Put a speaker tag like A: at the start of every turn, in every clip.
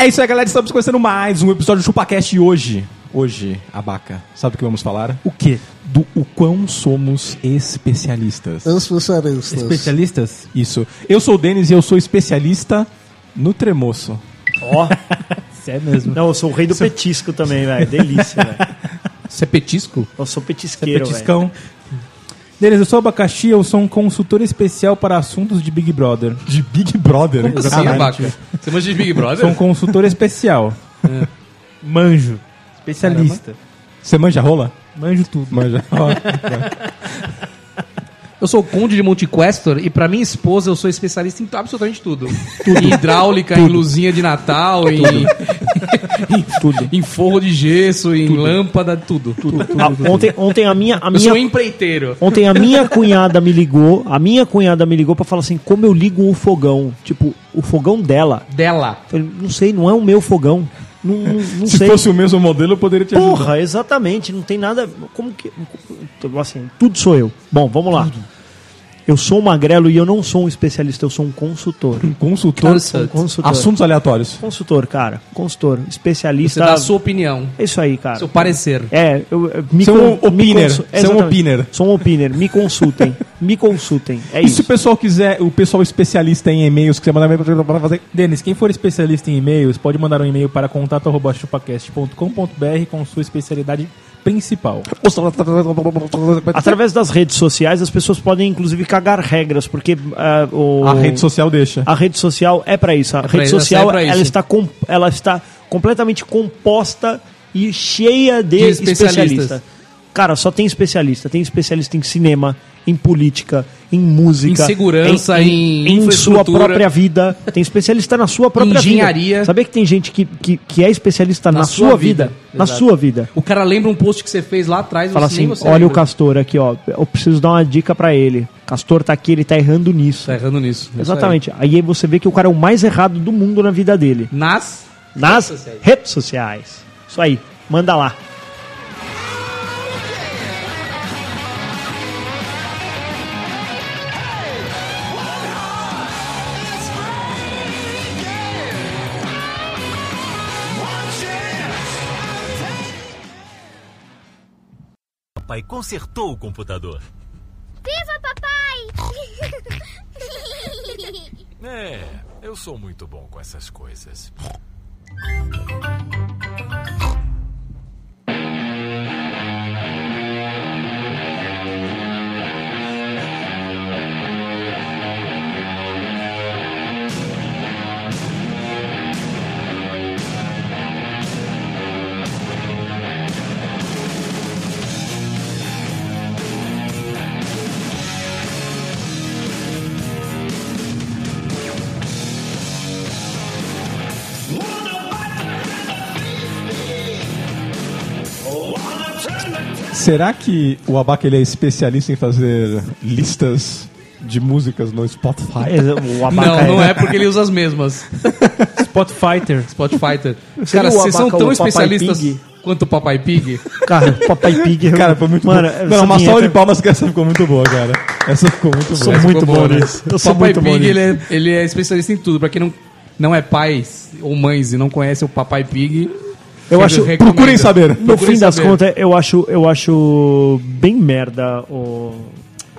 A: É isso aí, galera. Estamos começando mais um episódio do ChupaCast e hoje. Hoje, Abaca, sabe o que vamos falar?
B: O quê?
A: Do o quão somos especialistas.
C: Especialistas.
B: Especialistas?
A: Isso. Eu sou o Denis e eu sou especialista no
B: Ó, Isso é mesmo.
D: Não, eu sou o rei do petisco também, velho. Delícia, velho.
B: Você é petisco?
D: Eu sou
B: Você
D: petisqueiro,
B: é
D: velho.
B: petiscão? Denis, eu sou abacaxi, eu sou um consultor especial para assuntos de Big Brother.
A: De Big Brother.
E: Como assim. Abaca? Você manja de Big Brother?
B: Sou um consultor especial. Manjo. Especialista.
A: Você manja rola?
B: Manjo tudo.
A: Manja. Ó,
E: Eu sou o Conde de Monte Questor e pra minha esposa eu sou especialista em absolutamente tudo. Em hidráulica, em luzinha de Natal, em, em,
D: Tudo.
E: em forro de gesso, em lâmpada, tudo.
D: Ah, ontem, ontem a minha, a
E: Eu
D: minha,
E: sou empreiteiro.
D: ontem a minha cunhada me ligou, a minha cunhada me ligou pra falar assim, como eu ligo o fogão? Tipo, o fogão dela.
E: Dela.
D: Falei, não sei, não é o meu fogão. Não, não, não
A: Se
D: sei.
A: fosse o mesmo modelo, eu poderia te ajudar.
D: Porra, exatamente, não tem nada. Como que. Assim, tudo sou eu. Bom, vamos lá. Eu sou um magrelo e eu não sou um especialista, eu sou um consultor.
A: Um consultor.
D: Um consultor.
A: Assuntos aleatórios.
D: Consultor, cara. Consultor.
E: Você
D: Especialista.
E: dá a sua opinião,
D: É isso aí, cara.
E: seu parecer.
D: É, eu, eu- me
A: Você é um opiner. Você é um opiner.
D: Sou um opiner. Me consultem. me consultem. É
A: E se
D: isso.
A: o pessoal quiser, o pessoal especialista em e-mails, quiser mandar e-mail pra fazer.
B: Denis, quem for especialista em e-mails, pode mandar um e-mail para contato.chupacast.com.br com sua especialidade principal.
D: Através das redes sociais, as pessoas podem inclusive cagar regras, porque ah, o,
A: A rede social deixa.
D: a rede social é para isso. A
E: pra
D: rede
E: isso,
D: social
E: é
D: ela está, com, ela está completamente composta e cheia de,
E: De especialistas.
D: especialistas. Cara, só tem especialista. Tem especialista em cinema, em política, em música,
E: Em segurança, em
D: em sua
E: infraestrutura.
D: própria vida. Tem especialista na sua própria
E: Engenharia.
D: vida. Sabia que tem gente que, que, que é especialista na,
E: Na
D: sua,
E: sua
D: vida?
E: vida.
D: Na sua vida.
E: O cara lembra um post que você fez lá atrás,
D: Fala assim, olha o
E: lembra.
D: Castor aqui, ó. Eu preciso dar uma dica pra ele. Castor tá aqui, ele tá errando nisso.
E: Tá errando nisso. Isso
D: Exatamente. Aí você vê que o cara é o mais errado do mundo na vida dele.
E: aí. Nas
D: Nas
E: redes sociais.
D: redes sociais. Isso aí. Manda lá.
F: Papai consertou o computador.
G: Viva papai!
F: É, eu sou muito bom com essas coisas.
A: Será que o Abaca ele é especialista em fazer listas de músicas no Spotify?
D: O abaca
E: Não, não é porque ele usa as mesmas.
B: Spot Fighter.
E: Spotify.
D: Seria
E: Cara, vocês são tão especialistas
D: Pig?
E: quanto o Papai Pig.
D: Cara, Papai Pig.
A: Cara, foi muito
D: Mano,
A: bom. Não, uma salva de palmas que essa ficou muito boa, cara. Essa ficou muito
D: Sou
A: boa.
E: Essa
D: muito bom
E: boa, né?
D: nisso. Eu sou
E: Papai
D: muito
E: Pig,
D: nisso.
E: ele é, ele é especialista em tudo. Pra quem não, não é pais ou mães e não conhece o Papai Pig,
D: Eu acho.
A: Procurem saber.
D: No
E: Procurem
D: fim das
E: saber.
D: contas, eu acho, eu acho bem merda o.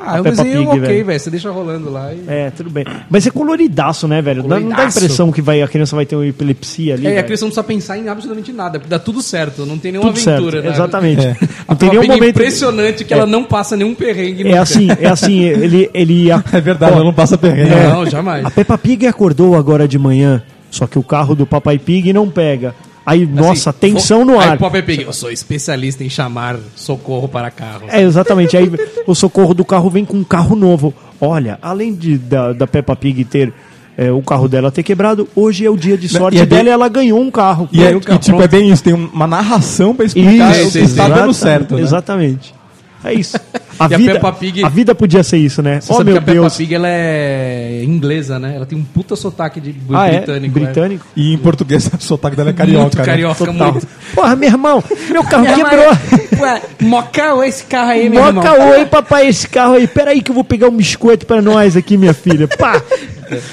E: Ah,
D: a
E: eu
D: Peppa
E: desenho
D: Pig,
E: ok,
D: velho.
E: velho. Você deixa rolando lá e...
D: É, tudo bem. Mas é coloridaço, né, velho? Dá- Não dá a
E: Coloridaço.
D: impressão que vai, a criança vai ter uma epilepsia ali.
E: É, e a
D: velho?
E: criança não precisa pensar em absolutamente nada, porque dá tudo certo, não tem nenhuma
D: Tudo certo.
E: aventura. né?
D: Exatamente.
A: É.
D: Não tem nenhum
E: Pig é
D: momento.
E: impressionante que ela não passa nenhum perrengue
D: É
E: nunca.
D: assim, é assim, ele. ele
A: É verdade,
D: Ó,
A: ela não passa perrengue.
E: Não, jamais.
D: A Peppa Pig acordou agora de manhã, só que o carro do Papai Pig não pega. Aí, nossa, tensão no
E: Aí
D: ar.
E: o Pop Pig, eu sou especialista em chamar socorro para carros.
D: É, exatamente. Aí o socorro do carro vem com um carro novo. Olha, além de, da, da Peppa Pig ter é, o carro dela ter quebrado, hoje é o dia de sorte
A: e é
D: dela
A: bem-
D: e ela ganhou um carro.
A: E, é,
E: Aí o carro
A: e, tipo,
E: pronto.
A: é bem isso, tem uma narração pra explicar
D: Isso,
A: se tá dando
D: exata-
A: certo. Né?
D: Exatamente. É isso. A,
E: E a
D: vida,
E: Peppa Pig-
D: a vida podia ser isso, né?
E: Você
D: Oh,
E: sabe
D: meu
E: que a Peppa
D: Deus.
E: Pig ela é inglesa, né? Ela tem um puta sotaque de
D: Ah, é?
E: britânico. né?
D: Britânico?
A: E em português o sotaque dela é carioca.
E: Muito
A: né?
E: carioca,
D: Total.
E: muito.
D: Porra, meu irmão, meu carro quebrou.
E: Ué, moca esse carro aí, meu irmão.
D: Moca oi, papai, esse carro aí. Pera aí que eu vou pegar um biscoito pra nós aqui, minha filha. Pá!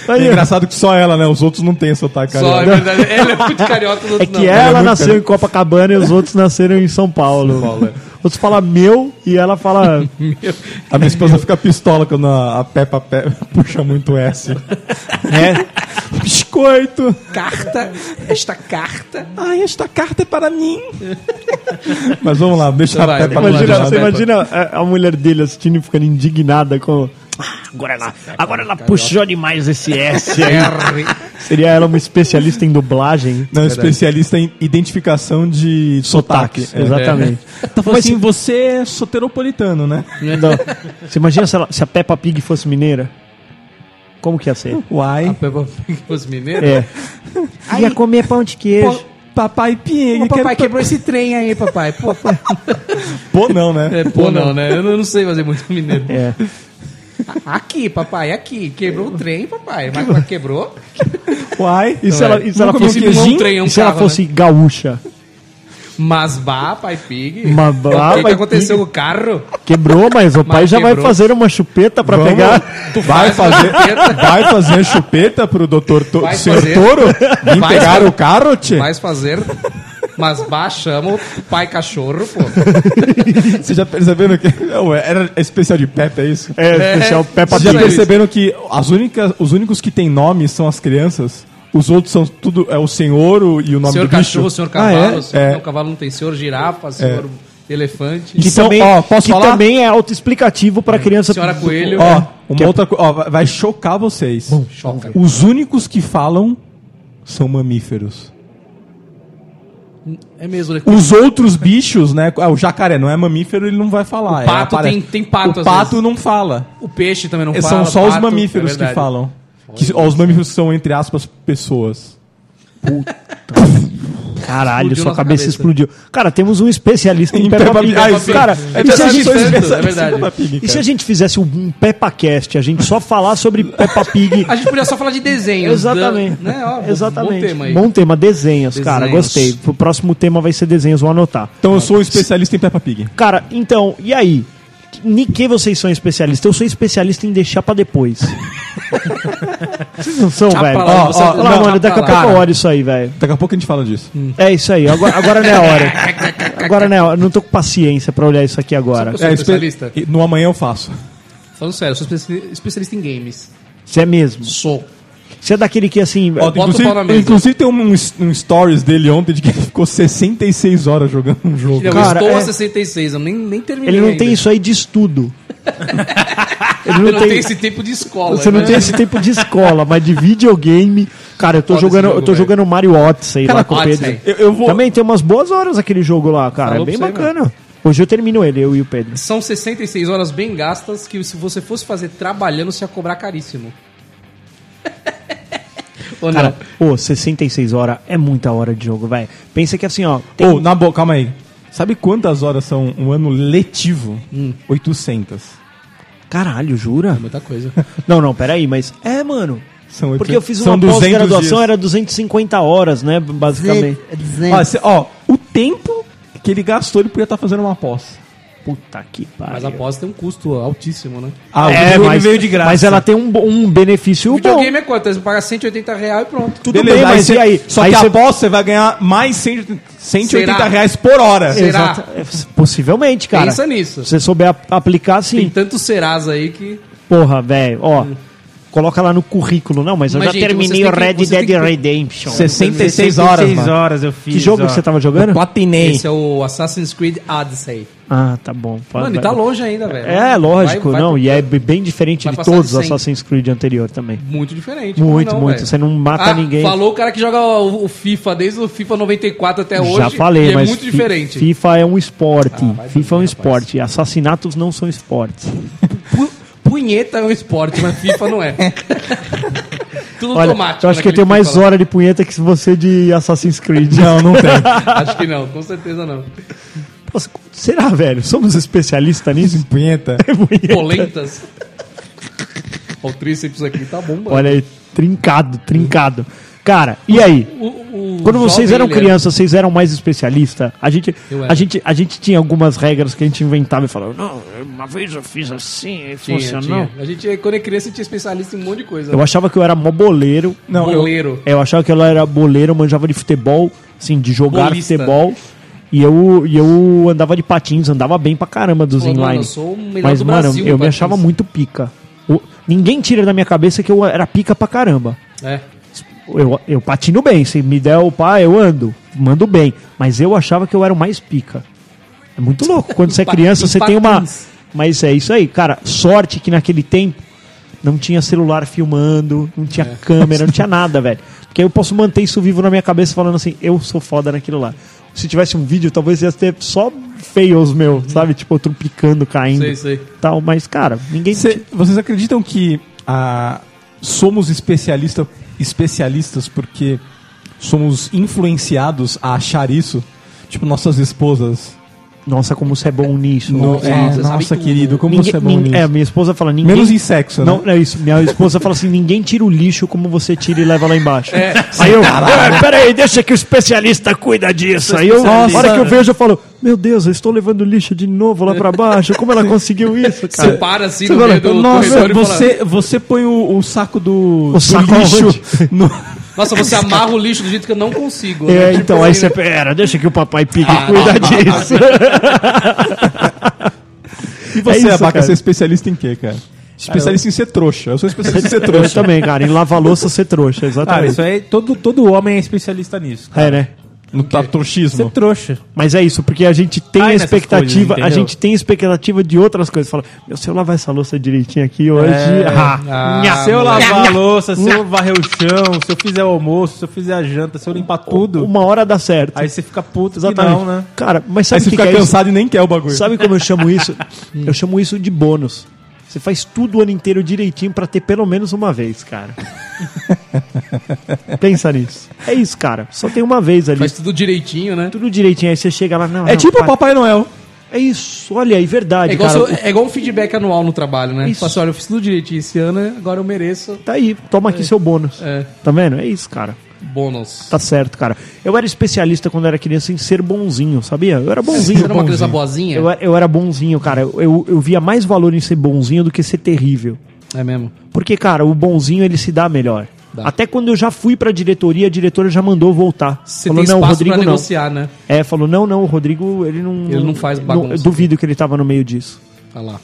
A: É engraçado que só ela, né? Os outros não têm sotaque
E: Só, é
A: carioca.
E: verdade. Ela é muito carioca. os
D: É
E: outros
D: que
E: não.
D: ela
A: muito
D: nasceu em Copacabana e os outros nasceram em São Paulo. Outros falam meu e ela fala.
A: A minha esposa fica pistola quando a, a Peppa Pe- puxa muito S.
D: É.
A: Biscoito!
E: Carta, esta carta.
A: Ai, esta carta é para mim. Mas vamos lá, deixa
E: Então
A: a
E: vai,
A: Peppa
D: Imagina, você imagina a, a mulher dele assistindo e ficando indignada com. "Ah, Agora ela, agora ela puxou demais esse S aí.
E: R.
D: Seria ela uma especialista em dublagem?
A: Não, especialista em identificação de sotaque.
D: Sotaques, exatamente.
A: Tá falando assim, você é soteropolitano, né?
D: Não. Você imagina se, ela- se a Peppa Pig fosse mineira? Como que ia ser?
E: A
A: Uai.
E: Peppa Pig os mineiros.
D: É. Ia comer pão de queijo.
A: Papai Pig.
E: Ô, papai,
A: quero-
E: quebrou esse trem aí, papai. Pô, pô.
A: Pô, não, né?
E: É, pô, não, né? Eu não, não sei fazer muito mineiro.
D: É.
E: Aqui, papai, aqui. Quebrou o trem, papai. Mas quebrou?
A: Uai.
D: E se ela, e se ela fosse,
A: um
E: trem, é um
D: e se ela
E: carro,
D: fosse gaúcha?
E: Mas vá, pai Pig.
D: Mas vá,
E: o que, que
D: pai
E: aconteceu
D: Pig.
E: com o carro?
D: Quebrou, mas o pai
E: Mas
D: já vai
E: quebrou.
D: fazer uma chupeta pra
A: Vamos-
D: pegar.
A: Vai
E: faz
A: fazer,
E: chupeta.
A: vai fazer chupeta pro doutor to
E: Vai
A: senhor
E: fazer.
A: Toro vir
E: Vai
A: pegar
E: fazer.
A: o carro, tchê?
E: Mas fazer. Mas o pai cachorro, pô.
A: Vocês já perceberam que Não, era especial de Pepe, é isso?
D: É, especial Peppa
A: Vocês já perceberam que as únicas, os únicos que têm nome são as crianças? Os outros são tudo. É o senhor o- e o nome
E: senhor
A: do bicho.
E: cachorro, senhor
A: Ah,
E: cavalo.
A: é?
E: senhor,
A: É.
E: Não, cavalo não tem senhor girafa, senhor elefante.
A: E
D: Que,
A: são-
D: também,
A: ó, posso
D: que
A: falar?
D: também é autoexplicativo pra criança.
E: Senhora Coelho.
A: Ó,
E: É.
A: uma outra coisa. Ó, vai- vai chocar vocês.
E: Choca.
A: Os únicos que falam são mamíferos.
E: É mesmo, né?
A: Os outros bichos, né? ah, o jacaré não é mamífero, ele não vai falar.
E: O pato
A: é,
E: tem- tem pato,
A: O
E: às
A: pato
E: vezes.
A: não fala.
E: O peixe também não
A: É,
E: fala.
A: são só os
E: pato,
A: mamíferos
E: é
A: que falam. Que, ó, os mamíferos são, entre aspas, pessoas.
D: Caralho,
E: Explodiu
D: sua cabeça,
E: cabeça.
D: explodiu. Cara, temos um especialista em,
A: Em
D: Peppa,
A: Peppa
D: Pig.
A: Ah,
D: Cara,
A: é
D: e se a
E: verdade,
D: gente
E: isso é
D: fizesse-
E: é verdade.
A: Peppa
D: E se
A: cara.
D: a gente fizesse um PeppaCast, a gente só falar sobre Peppa Pig?
E: A gente podia só falar de desenhos.
D: Exatamente.
E: da- né? Ó,
D: Exatamente.
E: Bom tema aí.
D: Bom tema, desenhos, cara.
E: Desenhos.
D: Gostei. O próximo tema vai ser desenhos, vou anotar.
A: Então eu sou um especialista em Peppa Pig.
D: Cara, então, e aí? Em que vocês são especialistas? Eu sou especialista em deixar pra depois. vocês não são, velho? Ó,
E: você-
D: ó,
E: não,
D: mano, daqui a pouco eu olho isso aí, velho.
A: Daqui a pouco a gente fala disso.
D: É isso aí. Agora, agora não é a hora. Agora não é a hora. Não tô com paciência pra olhar isso aqui agora.
E: Eu sou
A: É, espe-
E: especialista?
A: No amanhã eu faço.
E: Falando sério, eu sou especi- especialista em games.
D: Você é mesmo.
E: Sou.
D: Você é daquele que, assim...
A: Ó, inclusive,
E: pau na mesa.
A: inclusive tem um, um stories dele ontem de que ele ficou 66 horas jogando um jogo.
E: Eu
D: Cara,
E: estou
D: é-
E: a 66, eu nem, nem terminei
D: Ele não
E: ainda.
D: tem isso aí de estudo. Ele
E: Eu
D: não,
E: não
D: tem...
E: tenho esse tempo de escola.
D: Você não
E: né?
D: tem esse tempo de escola, mas de videogame... Cara, eu tô
E: Foda
D: jogando,
E: jogo,
D: eu tô
E: velho.
D: jogando Mario Odyssey lá com o. Pedro.
A: Eu, eu vou.
D: Também tem umas boas horas aquele jogo lá, cara.
E: Falou
D: é bem
E: você,
D: bacana. Hoje eu termino ele, eu e o Pedro.
E: São 66 horas bem gastas que se você fosse fazer trabalhando, você ia cobrar caríssimo. Ou não?
D: Cara, ô, 66 horas é muita hora de jogo, velho. Pensa que assim, ó. tem-
A: Ô, na boa, calma aí. Sabe quantas horas são um ano letivo? 800.
D: Caralho, jura?
E: Muita coisa.
D: Não, não, peraí, mas. É, mano.
A: São
D: Porque
A: 800.
D: eu fiz uma
A: 200
D: pós-graduação, era 250 horas, né? Basicamente.
A: Ó, cê- ó, o tempo que ele gastou, ele podia estar fazendo uma pós.
D: Puta que pariu.
E: Mas a pós tem um custo altíssimo, né?
A: Ah, o
D: É,
A: videogame
D: mas,
A: veio de graça.
D: mas ela tem um, um benefício
E: O
D: bom.
E: videogame é quanto? Você paga 180 reais e pronto.
D: Tudo
A: Beleza,
D: bem, mas
A: cê-
D: e aí?
A: Só
D: Aí
A: que
D: cê-
A: a pós você vai ganhar mais 100, 180
E: Será?
A: reais por hora.
E: Será?
D: Exato. Possivelmente, cara.
E: Pensa nisso.
D: Se você souber ap- aplicar, sim.
E: Tem tantos serás aí que.
D: Porra, velho, ó. Coloca lá no currículo. Não, mas eu
E: Mas,
D: já
E: gente,
D: terminei o
E: que-
D: Red
E: têm
D: Dead
E: que-
D: Redemption.
A: 66 horas,
B: 16
A: mano.
B: horas eu fiz.
D: Que jogo
B: ó.
D: que você tava jogando?
A: Platinei.
E: Esse é o Assassin's Creed Odyssey.
D: Ah, tá bom.
E: Mano, e tá longe ainda, velho.
D: É, lógico,
E: Vai- vai
D: não.
E: pro-
D: E é bem diferente
E: vai
D: de todos os
E: 100.
D: Assassin's Creed anterior também.
E: Muito diferente.
D: Muito,
E: não,
D: muito. Você não mata
E: Ah,
D: ninguém.
E: Falou o cara que joga o, FIFA desde o FIFA 94 até hoje.
D: Já falei,
E: e
D: mas
E: é muito diferente.
D: FIFA é um esporte.
E: Ah, vai
D: FIFA é um
E: saber,
D: esporte. Assassinatos não são esportes.
E: Pu- Punheta é um esporte, mas FIFA não é. Tudo
D: Olha,
E: automático.
D: eu acho que eu tenho mais
E: lá.
D: hora de punheta que você de Assassin's Creed.
A: Não, não tem.
E: Acho que não, com certeza não.
D: Nossa, será, velho? Somos especialistas nisso?
A: Punheta.
E: Polentas. Ó, o tríceps aqui tá bom, mano.
D: Olha aí, trincado, trincado. Cara, e aí?
E: O- o
D: Quando vocês eram
E: é-
D: crianças, vocês eram mais especialistas? A gente,
E: Eu
D: a, gente, a gente tinha algumas regras que a gente inventava e falava, não, uma vez eu fiz assim e
E: Tinha,
D: funcionou.
E: tinha. A gente, quando é criança, tinha especialista em um monte de coisa.
D: Eu achava que eu era mó boleiro.
A: Não, eu,
E: Boleiro.
D: É, Eu achava que eu era boleiro, eu manjava de futebol, assim, de jogar
E: Bolista.
D: futebol. E eu, e eu andava de patins, andava bem pra caramba dos
E: Pô, mano,
D: inline.
E: eu sou o melhor
D: Mas,
E: do
D: mano,
E: Brasil
D: eu me
E: patins.
D: achava muito pica. O- ninguém tira da minha cabeça que eu era pica pra caramba.
E: É.
D: Eu, eu patino bem, se me der o pá, eu ando, mando bem. Mas eu achava que eu era o mais pica. É muito louco. Quando você é criança, você tem uma. Mas é isso aí, cara. Sorte que naquele tempo não tinha celular filmando, não tinha
E: É.
D: câmera, não tinha nada, velho. Porque aí eu posso manter isso vivo na minha cabeça falando assim, eu sou foda naquilo lá. Se tivesse um vídeo, talvez ia ter só fails meu, sabe? Tipo, eu tropicando, caindo.
E: Sei, sei.
D: Tal, mas, cara, ninguém.
A: Cê- vocês acreditam que ah, somos especialista, especialistas porque somos influenciados a achar isso? Tipo, nossas esposas.
D: Nossa, como você é bom nisso.
A: No-
D: Nossa,
A: é,
E: você
A: nossa, querido, como
D: Ninguém-
A: você é bom nisso.
D: É, minha esposa fala, ninguém.
A: Menos em sexo, né?
D: Não, é isso. Minha esposa fala assim: ninguém tira o lixo como você tira e leva lá embaixo.
E: É.
D: Aí eu, "Ah, peraí, deixa que o especialista cuida disso. Aí eu, na hora que eu vejo, eu falo: Meu Deus, eu estou levando lixo de novo lá pra baixo. Como ela conseguiu isso,
E: Você
D: cara?
E: para assim
D: Você
E: no
D: fala,
E: meio do
A: Nossa, você, você põe o, o saco do, do
D: saco
A: lixo no...
E: Nossa, você amarra o lixo do jeito que eu não consigo.
D: É,
E: né? Tipo
D: então, aí
E: assim,
D: você, pera, deixa que o papai pique
E: Ah,
D: cuida
E: ah,
D: disso.
A: E você,
D: É isso,
A: Abaca,
D: cara.
A: você é especialista em quê, cara? Especialista em ser trouxa. Eu sou especialista em ser
D: Eu
A: trouxa.
D: também, cara, em lavar louça ser trouxa,
B: Cara,
D: exatamente.
B: isso aí, todo, todo homem é especialista nisso.
D: É, né?
A: No tá
B: Ser
A: trouxismo.
B: trouxa.
D: Mas é isso, porque a gente tem
B: Cai
D: a
B: nessas
D: expectativa,
B: coisas,
D: a gente tem expectativa de outras coisas. Fala, meu, se eu lavar essa louça direitinho aqui hoje,
B: É.
D: ah,
E: Ah,
D: nha,
B: se eu lavar a louça, se eu varrer o chão, se eu fizer o almoço, se eu fizer a janta, se eu limpar tudo,
D: uma hora dá certo.
B: aí você fica puto
D: Exatamente.
B: que não, né?
D: Cara, mas
A: Aí
D: sabe
A: você
D: o que,
A: fica
D: que é isso?
A: cansado e nem quer o bagulho.
D: Sabe como eu chamo isso? eu chamo isso de bônus. Você faz tudo o ano inteiro direitinho pra ter pelo menos uma vez, cara. Pensa nisso. É isso, cara. Só tem uma vez ali.
E: Faz tudo direitinho, né?
D: Tudo direitinho. Aí você chega lá, não.
A: É
D: não,
A: tipo o
D: pai-
A: Papai Noel.
D: É isso. Olha aí, verdade,
E: É igual,
D: cara.
E: seu- é igual um feedback anual no trabalho, né?
D: Isso.
E: Fala assim, olha, eu fiz tudo direitinho esse ano, agora eu mereço
D: Tá aí, toma aqui seu bônus.
E: é,
D: Tá vendo? É isso, cara.
E: Bônus.
D: Tá certo, cara. Eu era especialista quando era criança em ser bonzinho, sabia? Eu era bonzinho.
E: Você era uma criança boazinha?
D: Eu, era- eu era bonzinho, cara. Eu, eu, via mais valor em ser bonzinho do que ser terrível.
E: É mesmo.
D: Porque, cara, o bonzinho ele se dá melhor.
E: Dá.
D: Até quando eu já fui pra diretoria, a diretora já mandou voltar.
E: Você
D: falou,
E: tem
D: não, o Rodrigo
E: pra
D: não.
E: negociar, né?
D: É, falou, não, não, o Rodrigo, ele não...
E: Ele não faz bagunça.
D: eu duvido que ele tava no meio disso.
E: Olha lá.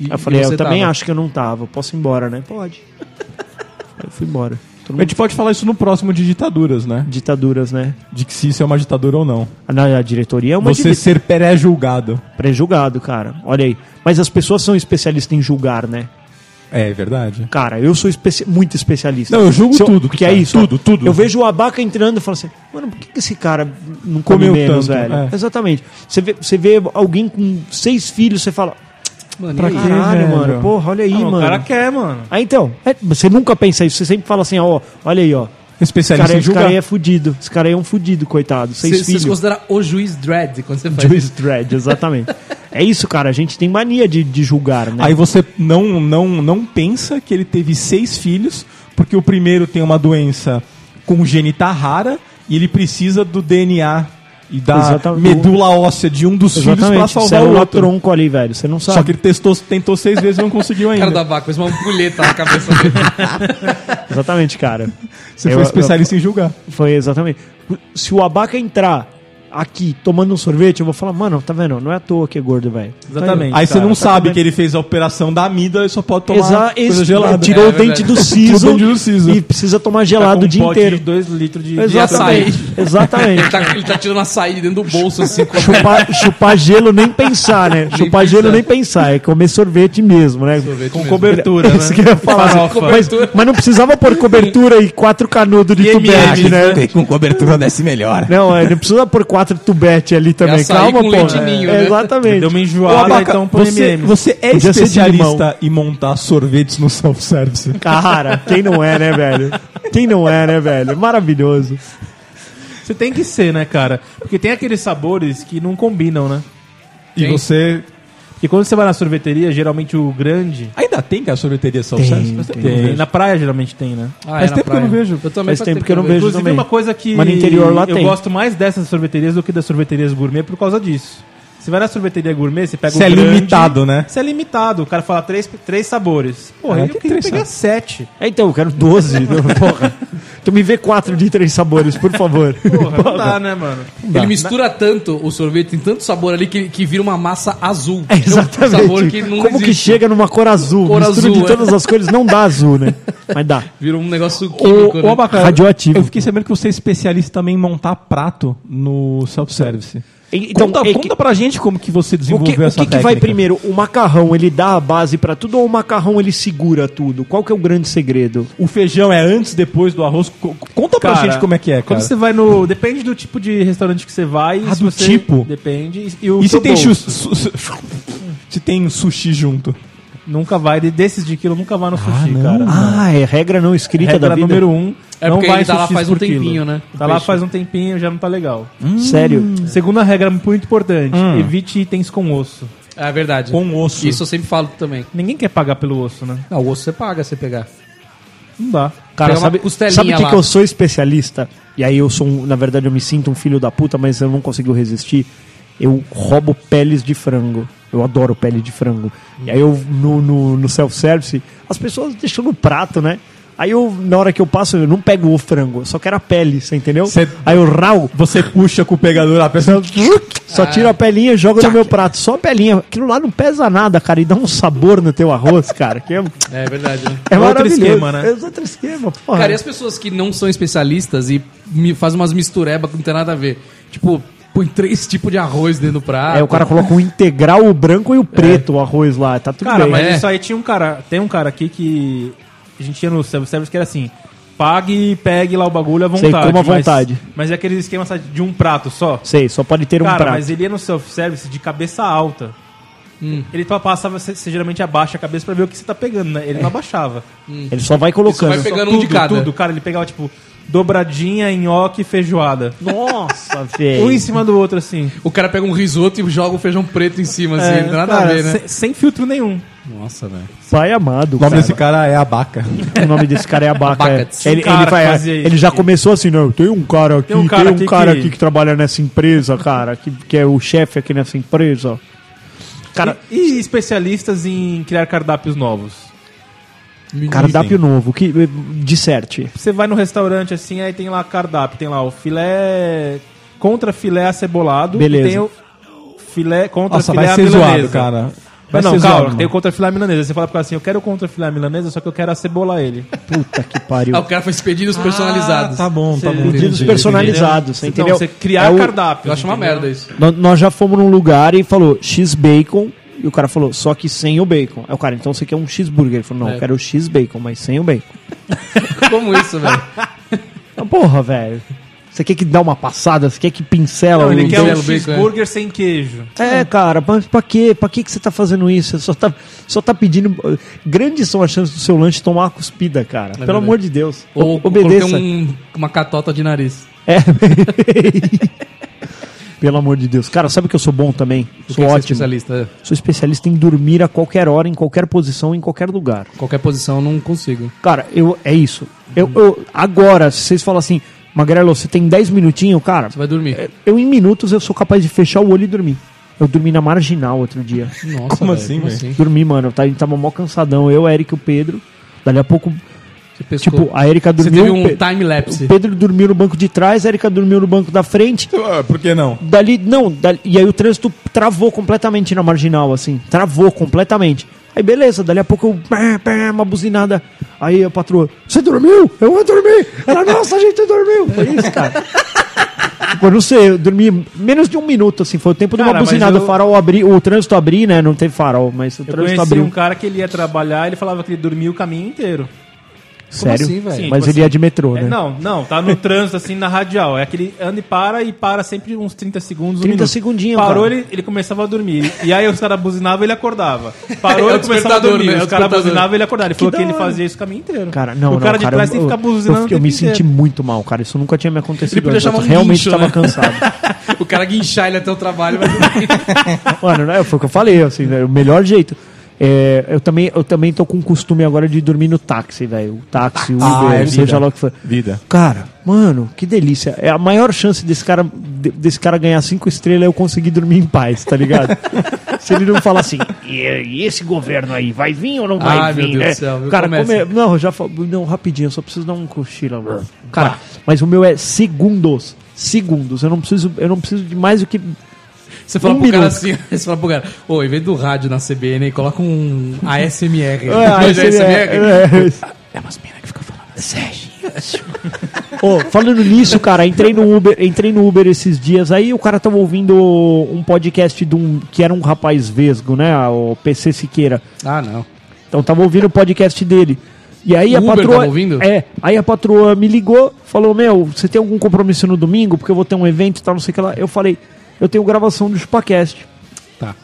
E: E-
D: eu falei, eu também
E: tava?
D: acho que eu não tava. Posso ir embora, né? Pode. Eu fui embora.
A: A gente pode falar isso no próximo de ditaduras, né?
D: Ditaduras, né?
A: De que se isso é uma ditadura ou não.
D: A, na- a diretoria é uma
A: Você ser pré-julgado.
D: pré-julgado, cara. Olha aí. Mas as pessoas são especialistas em julgar, né?
A: É verdade.
D: Cara, eu sou especi- muito especialista.
A: Não, eu julgo
D: Se
A: tudo,
D: Porque é isso.
A: Tudo,
D: ó.
A: tudo.
D: Eu vejo o abaca entrando e falo assim, mano, por que, que esse cara não come
A: Comeu
D: menos,
A: tanto,
D: velho?
A: é.
D: Exatamente. Você vê, você vê alguém com seis filhos, você fala,
E: Mano,
A: Pra
E: e
A: quê?
D: caralho,
A: velho?
D: mano, porra, olha aí,
B: Não,
D: mano.
B: o cara quer, mano.
D: Ah, então, é, você nunca pensa isso, você sempre fala assim, ó, olha aí, ó. Esse
A: Especialista
D: cara,
A: em
D: esse cara
A: julgar.
D: aí é fudido. Esse cara aí é um fudido, coitado. Seis
E: Você
D: filhos.
E: você considera o juiz dread quando você faz
D: Juice Dredd, exatamente. é isso, cara. A gente tem mania de, de julgar, né?
A: Aí você não, não, não pensa que ele teve seis filhos, porque o primeiro tem uma doença congênita rara e ele precisa do DNA e da
D: Exatamente.
A: medula óssea de um dos filhos pra
D: Exatamente.
A: salvar o
D: Célula
A: outro.
D: tronco ali, velho. Você não sabe.
A: Só que ele testou, tentou seis vezes e não conseguiu
E: O
A: ainda.
E: cara da vaca, fez uma ampulheta na cabeça dele.
D: Exatamente, cara.
A: Você
D: Eu-
A: foi especialista em julgar.
D: Foi exatamente. Se o abaca entrar aqui tomando um sorvete, eu vou falar, mano, tá vendo? Não é à toa que é gordo, velho.
B: Exatamente.
A: Aí você não
B: Tá
A: sabe
B: comendo-
A: que ele fez a operação da amida e só pode tomar
D: Exa
A: coisa
D: esse-
A: gelada.
D: Tirou
E: É
D: o dente
E: verdade.
D: do siso,
A: dente do siso.
D: e precisa tomar
B: Tá
D: gelado
B: com
D: o dia
B: um pote
D: inteiro.
B: de 2 litros de, de
D: Exatamente.
E: açaí.
D: Exatamente.
E: Ele tá, ele tá tirando açaí dentro do bolso, assim. com-
D: chupar, chupar gelo nem pensar, né? chupar
E: pensar.
D: gelo nem pensar, é comer sorvete mesmo, né?
E: Sorvete
B: com
E: mesmo.
B: cobertura, né?
D: Isso que eu ia falar. Mas, mas não precisava pôr cobertura e quatro canudos de tubete,
B: MM,
D: né?
A: Com cobertura desce melhor.
D: Não, é, não precisa pôr quatro tubete ali também. Calma,
E: com
D: pô.
E: leite ninho,
D: É,
E: né?
D: Exatamente.
B: Deu uma
A: Ô,
B: enjoada,
A: Abaca,
B: então põe
A: você,
B: MM.
A: você é
D: Podia
A: especialista em montar sorvetes no self-service.
D: Cara, quem não é, né, velho? Quem não é, né, velho? Maravilhoso.
B: Você tem que ser, né, cara? Porque tem aqueles sabores que não combinam, né?
A: E
E: Tem.
A: você.
B: Porque quando você vai na sorveteria, geralmente o grande.
A: Ainda tem que a sorveteria? Faz que eu não
B: Tem.
A: vejo.
B: Na praia geralmente tem, né?
E: Ah,
A: Faz
E: é
A: tempo que eu não vejo.
E: Eu também
D: Faz tempo que eu não
E: vejo.
B: Inclusive,
D: também.
B: uma coisa que
D: Mas no interior lá
B: eu
D: tem.
B: gosto mais dessas sorveterias do que das sorveterias gourmet por causa disso. Você vai na sorveteria gourmet, você pega
A: Você
B: o
A: é
B: grande,
A: limitado, né?
B: Você é limitado. O cara fala três, três sabores. Porra,
A: Ah,
B: eu
A: que
B: queria pegar sete.
D: É, então, eu quero 12. não, porra. Tu me vê quatro de três sabores, por favor.
B: Porra, não dá, né, mano?
E: Ele mistura tanto o sorvete, tem tanto sabor ali que, que vira uma massa azul.
D: É,
E: É um
D: exatamente.
E: sabor que não
D: Como que
E: existe.
D: chega numa cor azul?
E: Cor
D: Mistura
E: azul,
D: de
E: é.
D: todas as cores, não dá azul, né? Mas dá.
E: Vira um negócio químico,
A: Ô,
E: né?
A: Abaca,
D: Radioativo.
A: Eu fiquei sabendo que você é especialista também em montar prato no self-service.
D: Então,
A: conta,
D: é que-
A: conta pra gente como que você
D: O
A: desenvolveu
D: que, o
A: essa
D: que, que
A: técnica.
D: vai primeiro? O macarrão, ele dá a base pra tudo ou o macarrão ele segura tudo? Qual que é o grande segredo?
A: O feijão é antes, depois do arroz? Co- Conta pra
B: Cara,
A: gente como é que é,
B: Quando
A: cara.
B: você vai no. Depende do tipo de restaurante que você vai.
A: Ah, do
B: você-
A: tipo?
B: Depende. E, o
A: E se tem, chu- su- su- se tem sushi junto?
B: Nunca vai. de- Desses de quilo, nunca vai no sushi,
A: não.
B: cara.
D: Ah, é regra não escrita
B: Regra
D: da vida.
B: número um.
E: É
B: não
E: porque
B: vai
E: ele tá lá faz um
B: por quilo.
E: tempinho, né?
B: Tá lá faz um tempinho, já não tá legal.
D: Sério?
B: Segunda regra muito importante:
A: Hum.
B: evite itens com osso.
E: É verdade.
A: Com osso.
E: Isso eu sempre falo também.
B: Ninguém quer pagar pelo osso, né?
E: Não, o osso você paga se pegar.
B: Não dá.
D: Cara, sabe, sabe o que,
E: lá.
D: que eu sou especialista? E aí eu sou, um, na verdade, eu me sinto um filho da puta, mas eu não consigo resistir. Eu roubo peles de frango. Eu adoro pele de frango. E aí eu, no, no, no self-service, as pessoas deixam no prato, né? Aí eu, na hora que eu passo, eu não pego o frango, eu só quero a pele, você entendeu?
A: Cê-
D: Aí eu rau,
A: Você puxa com o pegador, a pessoa...
D: só tiro a pelinha e jogo no meu prato. Só a pelinha. Aquilo lá não pesa nada, cara, e dá um sabor no teu arroz, cara. Que é,
E: É verdade, né?
D: é
B: É outro esquema, né?
D: É outro esquema, porra.
E: Cara, e as pessoas que não são especialistas e me fazem umas misturebas que não tem nada a ver? Tipo, põe três tipos de arroz dentro do prato.
D: É, o cara coloca o integral, o branco e o preto, o arroz lá. Tá tudo
B: Cara,
D: bem.
B: mas
E: É.
B: isso aí tinha um cara. Tem um cara aqui que. A gente tinha no self-service que era assim. Pague e pegue lá o bagulho à
D: Sei,
B: vontade.
D: coma à
B: mas-
D: vontade.
B: Mas, é aquele esquema sabe, de um prato só.
D: Sei, só pode ter um
B: cara,
D: prato.
B: mas ele ia no self-service de cabeça alta.
E: Hum.
B: Ele pa- passava, você, você geralmente abaixa a cabeça pra ver o que você tá pegando, né? Ele não abaixava.
D: Ele só vai colocando.
E: Isso vai pegando um
B: tudo,
E: de cada.
B: tudo. Cara, ele pegava, tipo, dobradinha, nhoque e feijoada.
D: Nossa,
B: Um
D: velho.
B: em cima do outro, assim.
E: O cara pega um risoto e joga o feijão preto em cima, assim.
B: É,
E: não tem nada
B: cara,
E: a ver, né?
B: sem, sem filtro nenhum.
E: Nossa, velho.
D: Pai amado.
A: O nome
D: cara.
A: desse cara é Abaca.
D: O nome desse cara é Abaca. é. Ele,
B: um
D: ele, vai, ele já começou assim, não, tem um cara aqui,
B: Tem um cara
D: tem um
B: aqui
D: cara
B: que-
D: aqui que trabalha nessa empresa, cara, que, que é o chefe aqui nessa empresa. Cara,
B: e, e especialistas em criar cardápios novos?
D: Cardápio novo, que disserte.
B: Você vai no restaurante assim, aí tem lá cardápio, tem lá o filé contra filé acebolado,
D: Beleza.
B: e tem o filé contra
A: Nossa,
B: filé
A: vai ser
B: milanesa.
A: zoado, cara. Vai
B: Mas não,
A: ser
B: calma,
A: zoado,
B: tem o contra filé milanesa. Você fala pro cara assim, eu quero o contra filé milanesa, só que eu quero acebolar ele.
D: Puta que pariu.
E: Ah, o cara faz pedidos personalizados.
A: tá bom, tá
B: Você-
A: bom.
D: Pedidos
A: entendi.
D: personalizados, você
B: Não,
D: entendeu?
B: você criar
D: É o-
B: cardápio.
E: Eu acho uma
B: entendeu?
E: merda isso.
D: Nó- Nós já fomos num lugar e falou X-Bacon. E o cara falou, só que sem o bacon. Aí o cara, então você quer um cheeseburger? Ele falou, não,
E: É.
D: eu quero o X-Bacon, mas sem o bacon.
E: Como isso, velho?
D: Ah, Porra, velho. Você quer que dá uma passada? Você quer que pincela
B: Não,
D: o...
B: ele quer um cheeseburger sem queijo.
D: É, cara, mas pra quê? Pra quê que você tá fazendo isso? Você só tá, só tá pedindo... Grandes são as chances do seu lanche tomar uma cuspida, cara. Pelo
E: verdade.
D: amor de Deus.
E: Ou
D: O- Obedeça.
E: um- uma catota de nariz.
D: É. Pelo amor de Deus. Cara, sabe que eu sou bom também? Sou
E: é é
D: ótimo.
E: especialista?
D: Sou especialista em dormir a qualquer hora, em qualquer posição, em qualquer lugar.
E: Qualquer posição eu não consigo.
D: Cara, eu, é isso. Eu, eu- agora, se vocês falam assim, Magrelo, você tem 10 minutinhos, cara,
E: Você vai dormir.
D: é, eu em minutos eu sou capaz de fechar o olho e dormir. Eu dormi na marginal outro dia.
E: Nossa,
A: Como
E: velho,
A: assim, velho?
D: Dormi, mano. Eu tava, a gente tava mó cansadão. Eu, Eric e o Pedro. Dali a pouco
E: pescou.
D: Tipo, a Erika
E: Você
D: dormiu.
E: teve um
D: o Pe-
E: time-lapse.
D: O Pedro dormiu no banco de trás, a Erika dormiu no banco da frente.
A: Ah, Por que não?
D: Dali, não, dali- e aí o trânsito travou completamente na marginal, assim. Travou completamente. Aí beleza, dali a pouco eu, pé, pé, uma buzinada. Aí a patroa, você dormiu? Eu vou dormir. Ela, nossa, a gente dormiu. Foi isso, cara. Tipo, eu não sei, eu dormi menos de um minuto, assim. Foi o tempo de uma
B: Cara,
D: buzinada.
B: eu-
D: O farol abrir, o trânsito abrir, né? Não teve farol, mas o
B: Eu
D: trânsito
B: conheci
D: abriu.
B: um cara que ele ia trabalhar, ele falava que ele dormia o caminho inteiro.
D: Sério?
E: assim, velho?
B: Sim,
D: mas
B: tipo
D: ele ia
B: assim,
D: de metrô,
B: É,
D: né?
B: não, não, tá no trânsito assim na radial. É aquele anda e para e para sempre uns 30 segundos. um
D: 30
B: minuto.
D: segundinhos,
B: Parou,
D: cara.
B: ele, ele começava a dormir. E aí os caras buzinavam e ele acordava. Parou,
E: É
B: ele começava a dormir.
E: né?
B: Os caras buzinavam e ele acordava. Ele falou
D: da
B: que ele fazia isso o caminho inteiro.
D: Cara, não,
B: o
D: não,
B: cara de
D: cara,
B: trás
D: eu,
B: tem que ficar buzinando.
D: eu, eu me senti muito mal, cara. Isso nunca tinha me acontecido.
E: Ele podia um
D: realmente
E: guincho,
D: estava
E: né?
D: cansado.
E: O cara guinchar ele até o trabalho. Mas...
D: Mano, né, foi o que eu falei, assim, velho, o melhor jeito. É, eu, também, eu também tô com o costume agora de dormir no táxi, velho. O táxi, o
A: Ah,
D: Uber,
A: é
D: seja lá o que for.
A: Vida.
D: Cara, mano, que delícia. É a maior chance desse cara, de- desse cara ganhar cinco estrelas é eu conseguir dormir em paz, tá ligado? Se ele não falar assim, e, e esse governo aí, vai vir ou não vai
E: Ai, meu
D: vir?
E: Deus
D: né?
E: do céu, viu?
D: cara, come- não, já não, rapidinho, eu só preciso dar um cochilo agora. Cara, mas o meu é segundos. Segundos. Eu não preciso, eu não preciso de mais do que
E: Você fala
D: Um
E: pro cara assim, você fala pro cara, ô, em vez do rádio na CBN, coloca um ASMR.
D: É,
E: ASMR?
D: é,
E: É umas minas que ficam falando.
D: Ô, falando nisso, cara, entrei no Uber, entrei no Uber esses dias aí, o cara tava ouvindo um podcast de um que era um rapaz vesgo, né, o PC Siqueira.
E: Ah, não.
D: Então tava ouvindo o podcast dele. E aí
E: O
D: a
E: Uber
D: patroa
E: tava ouvindo?
D: É, aí a patroa me ligou, falou: "Meu, você tem algum compromisso no domingo? Porque eu vou ter um evento e tal, não sei o que lá". Eu falei: "Eu tenho gravação do Chupacast".
E: Tá.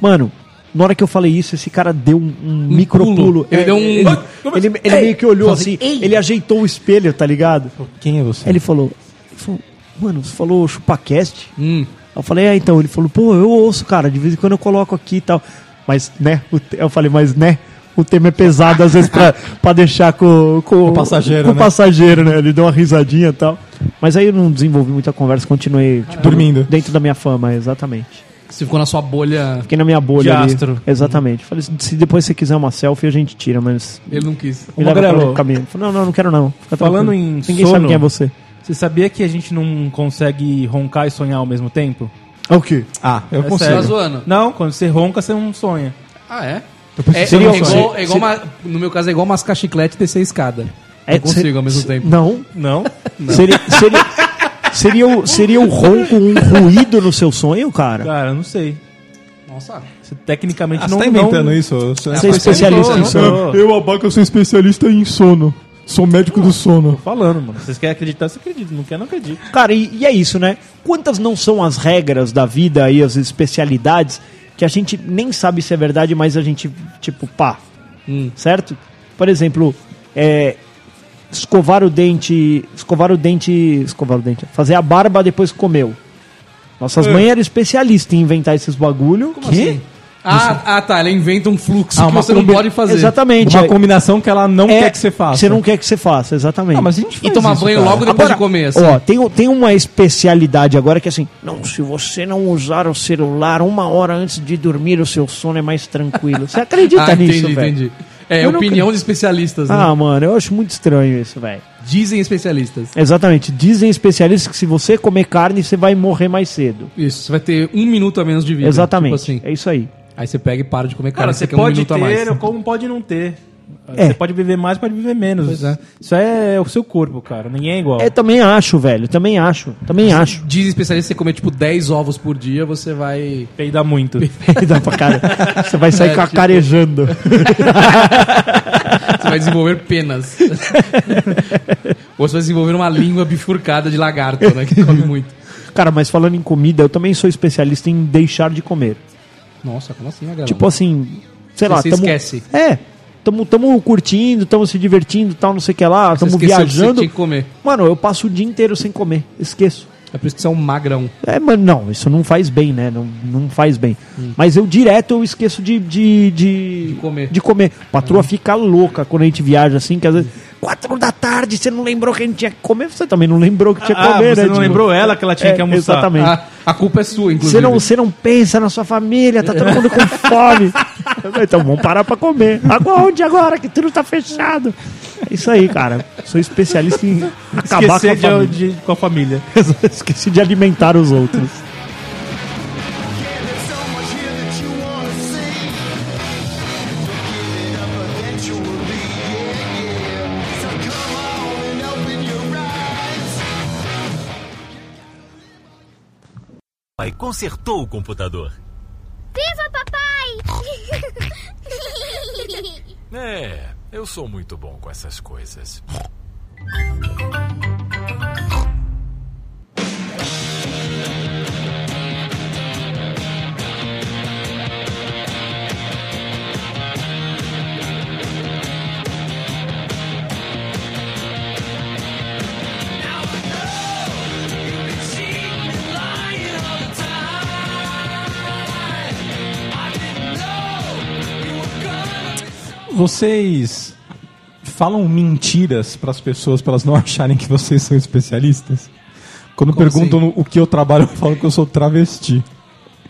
D: Mano, na hora que eu falei isso, esse cara deu um, um micropulo.
E: pulo. Ele deu um-
D: Ele, ele- ele meio que olhou assim,
E: assim, "Ei!"
D: ele ajeitou o espelho, tá ligado?
A: Quem é você?
D: Ele falou, ele falou, mano, você falou chupacast?
E: Hum.
D: Eu falei, é, então. Ele falou, pô, eu ouço, cara, de vez em quando eu coloco aqui e tal. Mas, né, eu falei, mas, né, o tema é pesado às vezes pra, pra deixar com, com,
A: o passageiro,
D: com o
A: né?
D: passageiro, né? Ele deu uma risadinha e tal. Mas aí eu não desenvolvi muita conversa, continuei, tipo,
A: Dormindo.
D: Dentro da minha fama, exatamente.
E: Você ficou na sua bolha.
D: Fiquei na minha bolha
B: De
D: ali.
B: astro.
D: Exatamente. Falei, se depois você quiser uma selfie, a gente tira, mas...
E: Ele não quis.
D: Me
B: Ô,
D: leva pelo caminho. Falei, não, não, não quero não. Fica
B: Falando
D: tranquilo.
B: em
D: Ninguém
B: sono-
D: sabe quem é você.
B: Você sabia que a gente não consegue roncar e sonhar ao mesmo tempo?
D: É o quê?
A: Ah, eu
B: É
A: consigo.
B: sério.
E: Tá zoando?
B: Não, quando você ronca, você não sonha.
E: Ah, é? É, é
A: não
E: igual, é igual uma- no meu caso, é igual mascar chiclete e descer a escada.
D: É,
E: eu consigo ao mesmo tempo.
D: Não.
B: Não?
D: Seria, seria, seria, o, seria o ronco um ruído no seu sonho, cara?
B: Cara, eu não sei.
E: Nossa.
B: Você tecnicamente
A: Ah,
B: não...
A: você tá inventando
B: não...
A: isso? Você
D: Você é especialista
B: não,
D: em sono.
A: Eu, Abaca, sou especialista em sono. Sou médico do sono.
B: Falando, mano. Vocês querem acreditar, você acredita. Não quer, não acredita.
D: Cara, e, e é isso, né? Quantas não são as regras da vida e as especialidades que a gente nem sabe se é verdade, mas a gente, tipo, pá.
E: Hum.
D: Certo? Por exemplo, é, escovar o dente. Escovar o dente. Escovar o dente. Fazer a barba depois que comeu. Nossas mães eram especialistas em inventar esses bagulho.
E: Como assim? Ah, ah, tá. Ela inventa um fluxo
A: Ah,
E: que você não
A: combi-
E: pode fazer.
D: Exatamente.
A: Uma
D: É-
A: combinação que ela não
D: é-
A: quer que você faça.
D: Você não quer que você faça, exatamente.
A: Ah, mas a gente
E: E
A: faz
E: tomar
A: isso,
E: banho
A: cara.
E: logo depois de comer, assim.
D: Ó, tem, tem uma especialidade agora que é assim, não, se você não usar o celular uma hora antes de dormir, o seu sono é mais tranquilo. Você acredita
E: ah,
D: nisso,
E: entendi,
D: velho?
E: entendi. É
D: Eu não
E: opinião de especialistas, né?
D: Ah, mano, eu acho muito estranho isso, velho.
E: Dizem especialistas.
D: Exatamente. Dizem especialistas que se você comer carne, você vai morrer mais cedo.
E: Isso, você vai ter um minuto a menos de vida.
D: Exatamente.
E: Tipo assim.
D: É isso aí.
E: Aí você pega e para de comer
B: Cara,
E: carne.
B: você
E: quer um
B: pode
E: minuto a mais.
B: ter, como pode não ter.
D: É.
B: Você pode viver mais, pode viver menos.
E: Pois é.
B: Isso é o seu corpo, cara. Ninguém é igual.
D: É, também acho, velho. Também acho. Também acho.
E: Diz especialista que você comer tipo 10 ovos por dia, você vai.
B: Peida muito.
D: Dá pra cara. Você vai sair
E: É,
D: cacarejando.
E: Você vai desenvolver penas. Ou você vai desenvolver uma língua bifurcada de lagarto, né? Que come muito.
D: Cara, mas falando em comida, eu também sou especialista em deixar de comer.
E: Nossa, como assim, Magalhães?
D: Tipo assim, sei lá,
E: Você
D: tamo,
E: esquece.
D: É, tamo, tamo curtindo, tamo se divertindo, tal, não sei o que lá, tamo viajando.
E: que comer.
D: Mano, eu passo o dia inteiro sem comer, esqueço.
E: É por isso que você é um magrão.
D: É, mano, não, isso não faz bem, né? Não, não faz bem.
E: Hum.
D: Mas eu direto eu esqueço de, de, de,
E: De comer.
D: De comer. A patroa fica louca quando a gente viaja assim, que às vezes, quatro da tarde, você não lembrou que a gente tinha que comer, você também não lembrou que tinha que
B: Ah,
D: comer,
B: você
D: né?
B: não
D: Tipo,
B: lembrou ela que ela tinha
D: é,
B: que almoçar.
D: Exatamente.
E: A, a culpa é sua, inclusive.
D: Você não, você não pensa na sua família, tá todo mundo com fome. então vamos parar pra comer. Agora onde agora? Que tudo tá fechado. É isso aí, cara. Sou especialista em acabar com a
B: de, de- com a família.
D: Esqueci de alimentar os outros.
F: Pai consertou o computador.
G: Viva papai!
F: É, eu sou muito bom com essas coisas.
A: Vocês falam mentiras pras pessoas pra elas não acharem que vocês são especialistas? Quando
E: Como
A: perguntam
E: assim?
A: o que eu trabalho, eu falo que eu sou travesti.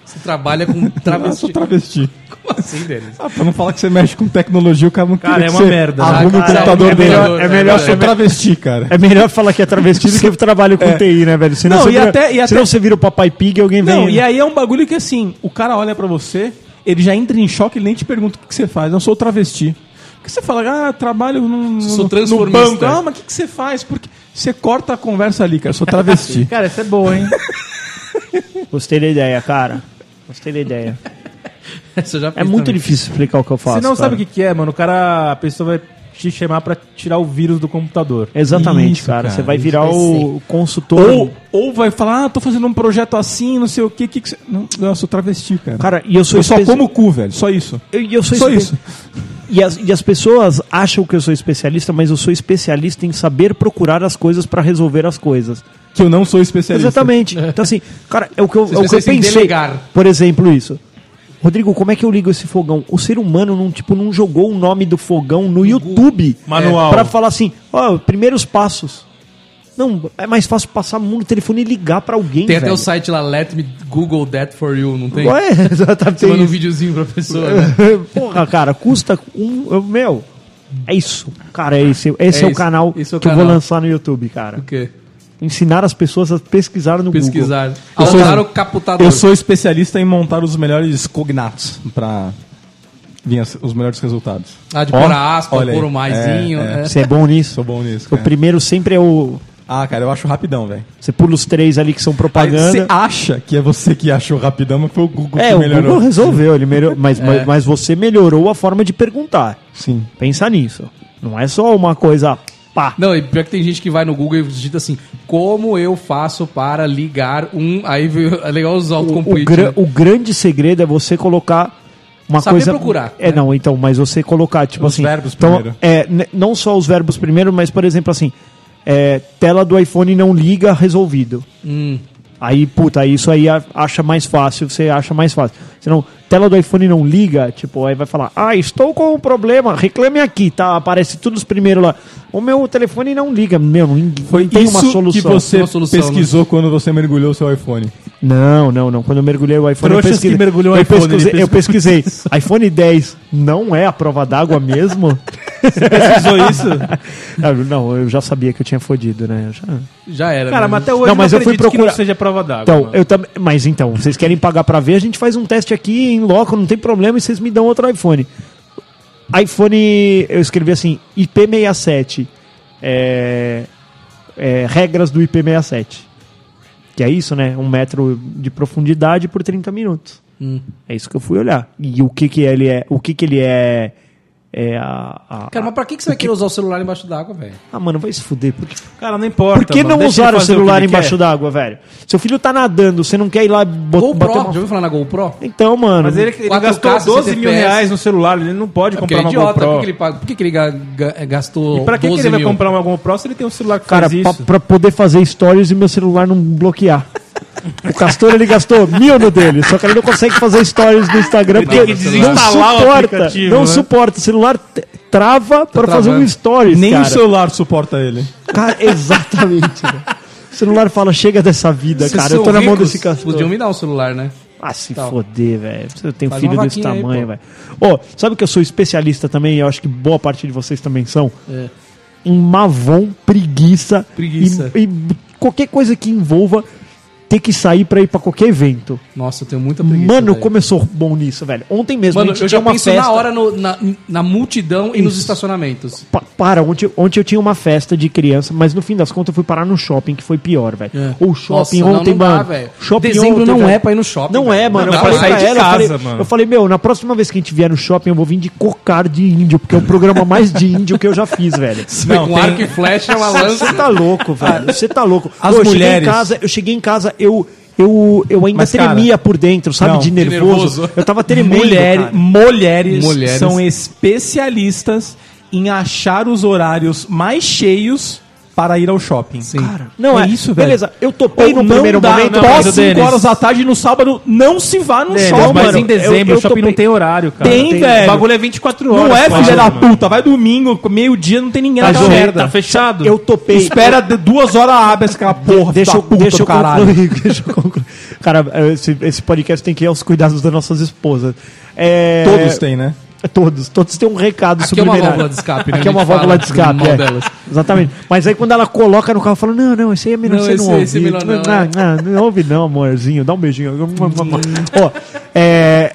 E: Você trabalha com
A: Eu sou
E: travesti.
A: travesti.
E: Como assim, Denis?
A: Ah, pra não falar que você mexe com tecnologia, o cara não
B: Cara, é uma merda, né?
A: Arrume o
D: Cara,
A: computador
D: é
A: dele.
D: melhor- é melhor-
A: eu sou travesti, cara.
D: É melhor falar que é travesti do que trabalho com TI, né, velho? Senão,
A: Não,
D: você,
A: e
D: vira,
A: até- e até-
D: senão você vira o papai pig e alguém vem.
A: Não, e aí é um bagulho que assim, o cara olha pra você, ele já entra em choque, ele nem te pergunta o que, você faz. Eu sou travesti. Porque você fala, ah, trabalho no,
E: Sou
A: no, banco. Ah, mas o que, que você faz? Porque você corta a conversa ali, cara. Eu sou travesti.
B: Cara, essa é boa, hein?
D: Gostei da ideia, cara. Gostei da ideia. É muito
E: também.
D: difícil explicar o que eu faço.
B: Você não
D: cara.
B: sabe o que, que é, mano. O cara, a pessoa vai te chamar pra tirar o vírus do computador.
D: Exatamente,
A: Isso,
D: cara. Você vai virar
A: vai
D: o consultor.
A: ou, ou vai falar, ah, tô fazendo um projeto assim, não sei o que. que, que você... não, eu sou travesti, cara.
D: Cara, e eu sou
A: eu só como cu, velho. Só isso.
D: Eu, e eu sou
A: Só isso.
D: E as, e as pessoas acham que eu sou especialista, mas eu sou especialista em saber procurar as coisas pra resolver as coisas.
A: Que eu não sou especialista.
D: Exatamente. Então, assim, cara, é o que eu, é o que eu pensei.
E: delegar.
D: Por exemplo, isso. Rodrigo, como é que eu ligo esse fogão? O ser humano não, tipo, não jogou o nome do fogão no YouTube
B: Manual.
D: pra falar assim, ó, primeiros passos. Não, é mais fácil passar no telefone e ligar pra alguém,
E: Tem até
D: velho.
E: o site lá, Let Me Google That For You, não tem?
D: Ué, exatamente.
E: Você manda um videozinho pra pessoa, né?
D: Porra, cara, custa um. eu- Meu, é isso. Cara, esse, esse é,
E: É
D: o
E: isso,
D: canal
E: esse é o
D: que eu vou
E: canal.
D: lançar no YouTube, cara.
E: O quê?
D: Ensinar as pessoas a pesquisar no Google.
E: Pesquisar.
A: Eu sou-
E: Alterar o caputador.
A: Eu sou especialista em montar os melhores cognatos pra vir os melhores resultados.
E: Ah, de pôr a aspa, pôr o maisinho.
A: É, é.
E: né?
D: Você é bom nisso?
A: Sou bom nisso.
D: O
A: cara.
D: primeiro sempre é o.
A: Ah, cara, eu acho rapidão, velho.
D: Você pula os três ali que são
A: Aí Você
D: propaganda.
A: acha que é você que achou rapidão, mas foi o Google
D: É,
A: que
D: o
A: melhorou.
D: Google resolveu, ele melhorou, mas,
E: É.
D: mas, mas você melhorou a forma de perguntar.
A: Sim.
D: Pensa nisso. Não é só uma coisa pá.
E: Não, e pior que tem gente que vai no Google e digita assim, como eu faço para ligar um... Aí veio- é legal os
D: O, o,
E: autocomplete.
D: gra-
E: né?
D: o grande segredo é você colocar uma
E: Saber
D: coisa.
E: procurar,
D: É,
E: né?
D: não, então, mas você colocar, tipo
A: Os
D: assim.
A: verbos
D: então,
A: primeiro.
D: É, não só os verbos primeiro, mas, por exemplo, assim. é, tela do iPhone não liga, resolvido.
E: Hum.
D: Aí, puta, isso aí acha mais fácil, você acha mais fácil. Senão, tela do iPhone não liga, tipo, aí vai falar, ah, estou com um problema, reclame aqui, tá? Aparece tudo os primeiros lá. O meu telefone não liga, meu, não,
A: Foi
D: não tem
A: isso
D: uma solução.
A: que você
E: solução,
A: pesquisou quando você mergulhou o seu iPhone.
D: Não, não, não. Quando eu mergulhei o iPhone,
B: Trouxas
D: eu pesquisei.
B: que mergulhou o
D: eu
B: iPhone,
D: pesquisei,
B: ele
D: eu pesquisei. iPhone 10 não é a prova d'água mesmo?
B: Pesquisou isso?
D: Ah, não, eu já sabia que eu tinha fodido, né? Já-
E: Já era.
B: Cara,
E: né?
B: mas até hoje
D: Não, mas eu fui
B: acredito que
D: procurar-
B: não seja prova d'água.
D: Então,
B: mano.
D: eu também. Mas então, vocês querem pagar pra ver? A gente faz um teste aqui em loco, não tem problema, e vocês me dão outro iPhone. iPhone, eu escrevi assim, IP67. É, é, regras do IP67. Que é isso, né? Um metro de profundidade por 30 minutos.
E: Hum.
D: É isso que eu fui olhar. E o que que ele é? O que que ele é? É a. a-
E: Cara, mas pra que, que você vai querer usar o celular embaixo d'água, velho?
D: Ah, mano, vai se fuder. Por que,
B: Cara, não importa.
D: por que
B: mano,
D: não usar o celular
B: ele
D: embaixo d'água, velho? Seu filho tá nadando, você não quer ir lá bot,
E: GoPro,
D: bater
E: já
D: uma...
E: ouviu falar na GoPro?
D: Então, mano.
B: Mas ele, ele
E: 4K,
B: gastou 12 mil
E: 60
B: reais no celular, ele não pode
E: Porque
B: comprar
E: é
B: uma
E: idiota,
B: GoPro.
E: que, que ele paga? Por que, que ele ga- ga- gastou
B: E pra que, que
E: 12
B: ele vai
E: mil?
B: comprar uma GoPro se ele tem um celular que
D: Cara,
B: faz
D: pra,
B: isso?
D: pra poder fazer stories e meu celular não bloquear. O Castor ele gastou mil no dele, só que ele não consegue fazer stories no Instagram
E: Ele
D: porque
E: tem que
D: não
B: o
D: suporta. Não
B: né?
D: suporta. O celular trava pra fazer um stories.
A: Nem
D: cara.
A: o celular suporta ele.
D: Cara, exatamente. né? O celular fala: chega dessa vida,
E: Vocês
D: cara. Eu tô na mão desse Castor.
E: Podiam me dar um celular, né?
D: Ah, se
E: Tal.
D: foder, velho. Você tem um
E: Faz
D: filho desse tamanho, velho. Ô, sabe que eu sou especialista também, e eu acho que boa parte de vocês também são?
E: É.
D: um mavon, preguiça,
E: Preguiça.
D: E, e qualquer coisa que envolva ter que sair pra ir pra qualquer evento.
E: Nossa, eu tenho muita preguiça.
D: Mano,
E: velho.
D: como eu sou bom nisso, velho. Ontem mesmo
E: Mano,
D: a gente
E: eu
D: tinha
E: já
D: uma
E: penso
D: festa.
E: na hora no- na, na multidão e nos
D: Isso.
E: estacionamentos.
D: Pa- para, ontem, ontem eu tinha uma festa de criança, mas no fim das contas eu fui parar no shopping, que foi pior, velho.
E: É.
D: O shopping
E: Nossa, não,
D: ontem,
E: não dá,
D: mano.
E: velho.
D: shopping
E: Dezembro
D: ontem,
E: não
D: velho.
E: é pra ir no shopping,
D: Não
E: velho.
D: é, mano.
B: Não
D: eu
B: dá
D: falei
B: pra sair
D: pra
B: de
D: ela, eu
B: casa,
D: falei,
B: mano.
D: eu falei, meu, na próxima vez que a gente vier no shopping, eu vou vir de cocar de índio, porque é o programa mais de índio que eu já fiz, velho.
E: Não, com arco e flecha, uma lança.
D: Você tá louco, velho. Você tá louco.
A: As
D: Pô, eu cheguei
A: mulheres-
D: em casa, eu eu eu, eu ainda
A: Mas, cara,
D: tremia por dentro, sabe,
A: não,
D: de
A: de
D: nervoso.
E: nervoso.
D: Eu tava tremendo,
A: Mulher,
D: cara.
A: mulheres,
E: Mulheres.
A: são especialistas em achar os horários mais cheios para ir ao shopping.
E: Sim.
D: Não, é,
A: isso, velho.
D: Beleza, eu topei
A: Ou
D: no
A: não
D: primeiro
A: dá,
D: momento.
A: pós
B: o
A: 5
B: Denis-
A: horas da tarde no sábado, não se vá no
B: Denis,
A: shopping.
B: mas
D: mano,
B: em dezembro
D: eu- eu
B: o shopping
D: topei-
B: não tem horário, cara.
A: Tem,
B: Não
A: velho.
B: O bagulho é 24 horas.
A: Não é, filha da
B: mano.
A: puta. Vai domingo, meio-dia, não tem ninguém naquela
D: ô,
A: merda.
B: Tá fechado?
D: Eu topei.
A: Espera de- duas horas abre aquela porra.
D: deixa eu,
A: puta
D: deixa eu
A: caralho.
D: concluir. Deixa eu concluir. Cara, esse, esse podcast tem que ir aos cuidados das nossas esposas. É,
A: Todos têm, né?
D: Todos. Todos têm um recado
E: Aqui é uma
D: subliminar.
E: válvula de escape, né?
D: Aqui é uma válvula de escape. é.
E: delas.
D: Exatamente. Mas aí quando ela coloca no carro, fala: Não, não, esse aí é melhor
E: Não,
D: você não
E: é
D: ouvir.
E: melhor não,
D: não, não, não ouve não, amorzinho. Dá um beijinho. Ó, é,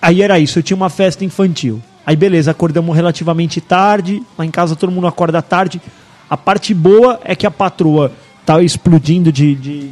D: Aí era isso, eu tinha uma festa infantil. Aí beleza, acordamos relativamente tarde. Lá em casa todo mundo acorda tarde. A parte boa é que a patroa tá explodindo de, de,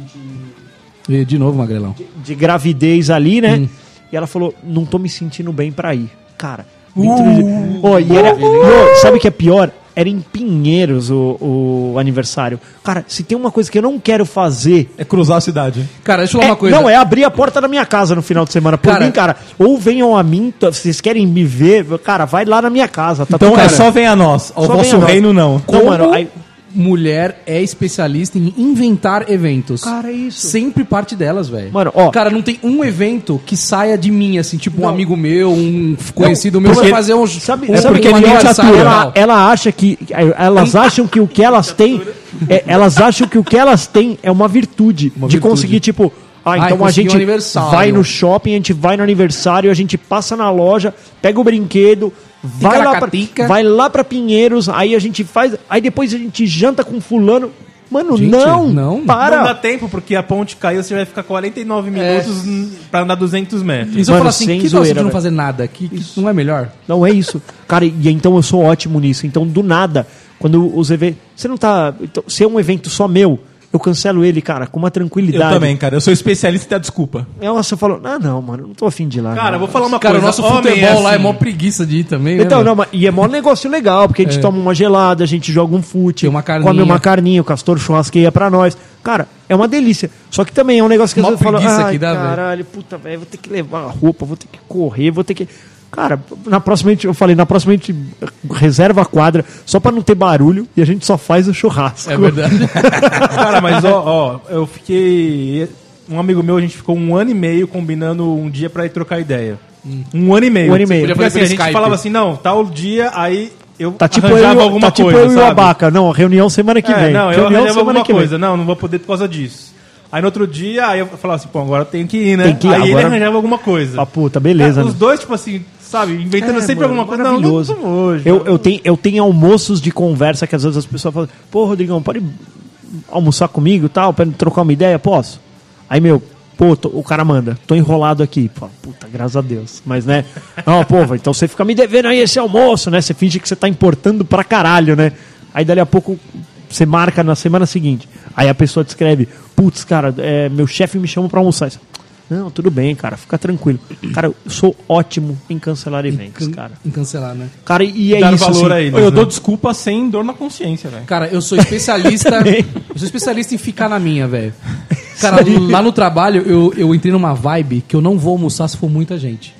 D: de,
E: de novo, Magrelão.
D: de gravidez ali, né?
E: Hum.
D: E ela falou: Não tô me sentindo bem pra ir. Cara, dentro de. Ó, e era, ó, sabe o que é pior? Era em Pinheiros o, o aniversário. Cara, se tem uma coisa que eu não quero fazer.
A: É cruzar a cidade.
E: Cara, deixa eu falar
D: é-
E: uma coisa.
D: Não, é abrir a porta da minha casa no final de semana. Por
E: Cara-
D: mim, cara, ou venham a mim, vocês querem me ver, cara, vai lá na minha casa. Tá
A: Então é só vem a nós. Ao vosso
D: nós.
A: reino, não.
D: Não,
E: Como
D: mano, aí-
E: mulher é especialista em inventar eventos.
D: Cara, é isso.
E: Sempre parte delas, velho.
D: Mano, ó.
E: Cara, não tem um evento que saia de mim, assim, tipo um amigo meu, um conhecido meu,
D: porque-
E: vai fazer um.
D: Sabe,
E: um,
D: sabe
E: um
D: que é
E: aniversário
D: ela, ela acha que elas acham que o que elas têm é, elas acham que o que elas têm é uma virtude de
E: virtude.
D: conseguir tipo ah,
E: Ai,
D: então a
E: consegui
D: gente
E: um
D: vai no shopping, a gente vai no aniversário, a gente passa na loja, pega o brinquedo, vai lá, pra, vai lá pra Pinheiros, aí a gente faz, aí depois a gente janta com fulano. Mano,
E: Gente,
D: não,
E: não.
D: para.
B: Não dá tempo, porque a ponte caiu, você vai ficar 49 minutos n- pra andar 200 metros.
E: E se eu falar assim, que tal você
D: zoeira,
E: de não fazer nada? Que, que não é melhor?
D: Não é isso. Cara, e então eu sou ótimo nisso. Então, do nada, quando os eventos. Você não tá. Então, se é um evento só meu, eu cancelo ele, cara, com uma
A: Eu
D: tranquilidade.
A: também, cara. Eu sou especialista em dar desculpa.
D: Nossa, eu falo, ah, não, mano, não tô afim de ir lá.
B: Cara,
D: não.
B: eu vou falar uma
E: Cara, o
B: coisa.
E: nosso
B: homem
E: futebol lá é
B: assim.
E: mó preguiça de ir também, né?
D: Então, não, mas, e é mó negócio legal, porque a gente
E: É.
D: toma uma gelada, a gente joga um fute,
E: uma
D: come uma carninha, o Castor churrasqueia pra nós. Cara, é uma delícia. Só que também é um negócio que às
E: Mó
D: vezes fala,
E: velho."
D: caralho, puta, velho, vou ter que levar a roupa, vou ter que correr, vou ter que... Cara, na próxima a gente, eu falei, na próxima a gente reserva a quadra só pra não ter barulho e a gente só faz o churrasco.
E: É verdade.
B: Cara, mas ó, ó, eu fiquei. Um amigo meu, a gente ficou um ano e meio combinando um dia pra ir trocar ideia. Um ano e meio.
D: Um ano e meio.
B: Porque assim, a gente
E: Skype.
B: falava assim, não, tal dia, aí eu
D: Tá tipo eu,
B: arranjava
D: e-
B: alguma
D: tá tipo
B: coisa,
D: eu e o
B: sabe?
D: Abaca. Não, reunião semana que
B: É,
D: vem.
B: não, eu
D: reunião
B: arranjava alguma
D: que vem.
B: coisa. Não, não vou poder por causa disso. Aí no outro dia, aí eu falava assim, pô, agora eu tenho que ir, né?
D: Tem que ir,
B: aí ele
D: agora-
B: arranjava alguma coisa.
D: Ah, puta, beleza.
B: Cara, os
D: né?
B: dois, tipo assim, sabe, inventando
D: É,
B: sempre
D: mano,
B: alguma coisa. Não, não,
D: maravilhoso.
B: não hoje.
D: Eu,
B: não.
D: eu, tenho, eu tenho almoços de conversa que às vezes as pessoas falam, pô, Rodrigão, pode almoçar comigo e tal, pra trocar uma ideia? Posso? Aí, meu, pô, tô- o cara manda, tô enrolado aqui. Pô, puta, graças a Deus. Mas, né? Não, pô, então você fica me devendo aí esse almoço, né? Você finge que você tá importando pra caralho, né? Aí dali a pouco você marca na semana seguinte. Aí a pessoa te escreve, putz, cara, é, meu chefe me chama pra almoçar. Não, tudo bem, cara, fica tranquilo. Cara, eu sou ótimo em cancelar eventos, cara.
E: Em cancelar, né?
D: Cara, e é
B: Dar
D: isso.
B: valor
D: assim,
B: a eles,
A: eu
B: né?
A: dou desculpa sem dor na consciência, velho.
E: Cara, eu sou especialista. Eu sou especialista em ficar na minha, velho. Cara, lá no trabalho eu, eu entrei numa vibe que eu não vou almoçar se for muita gente.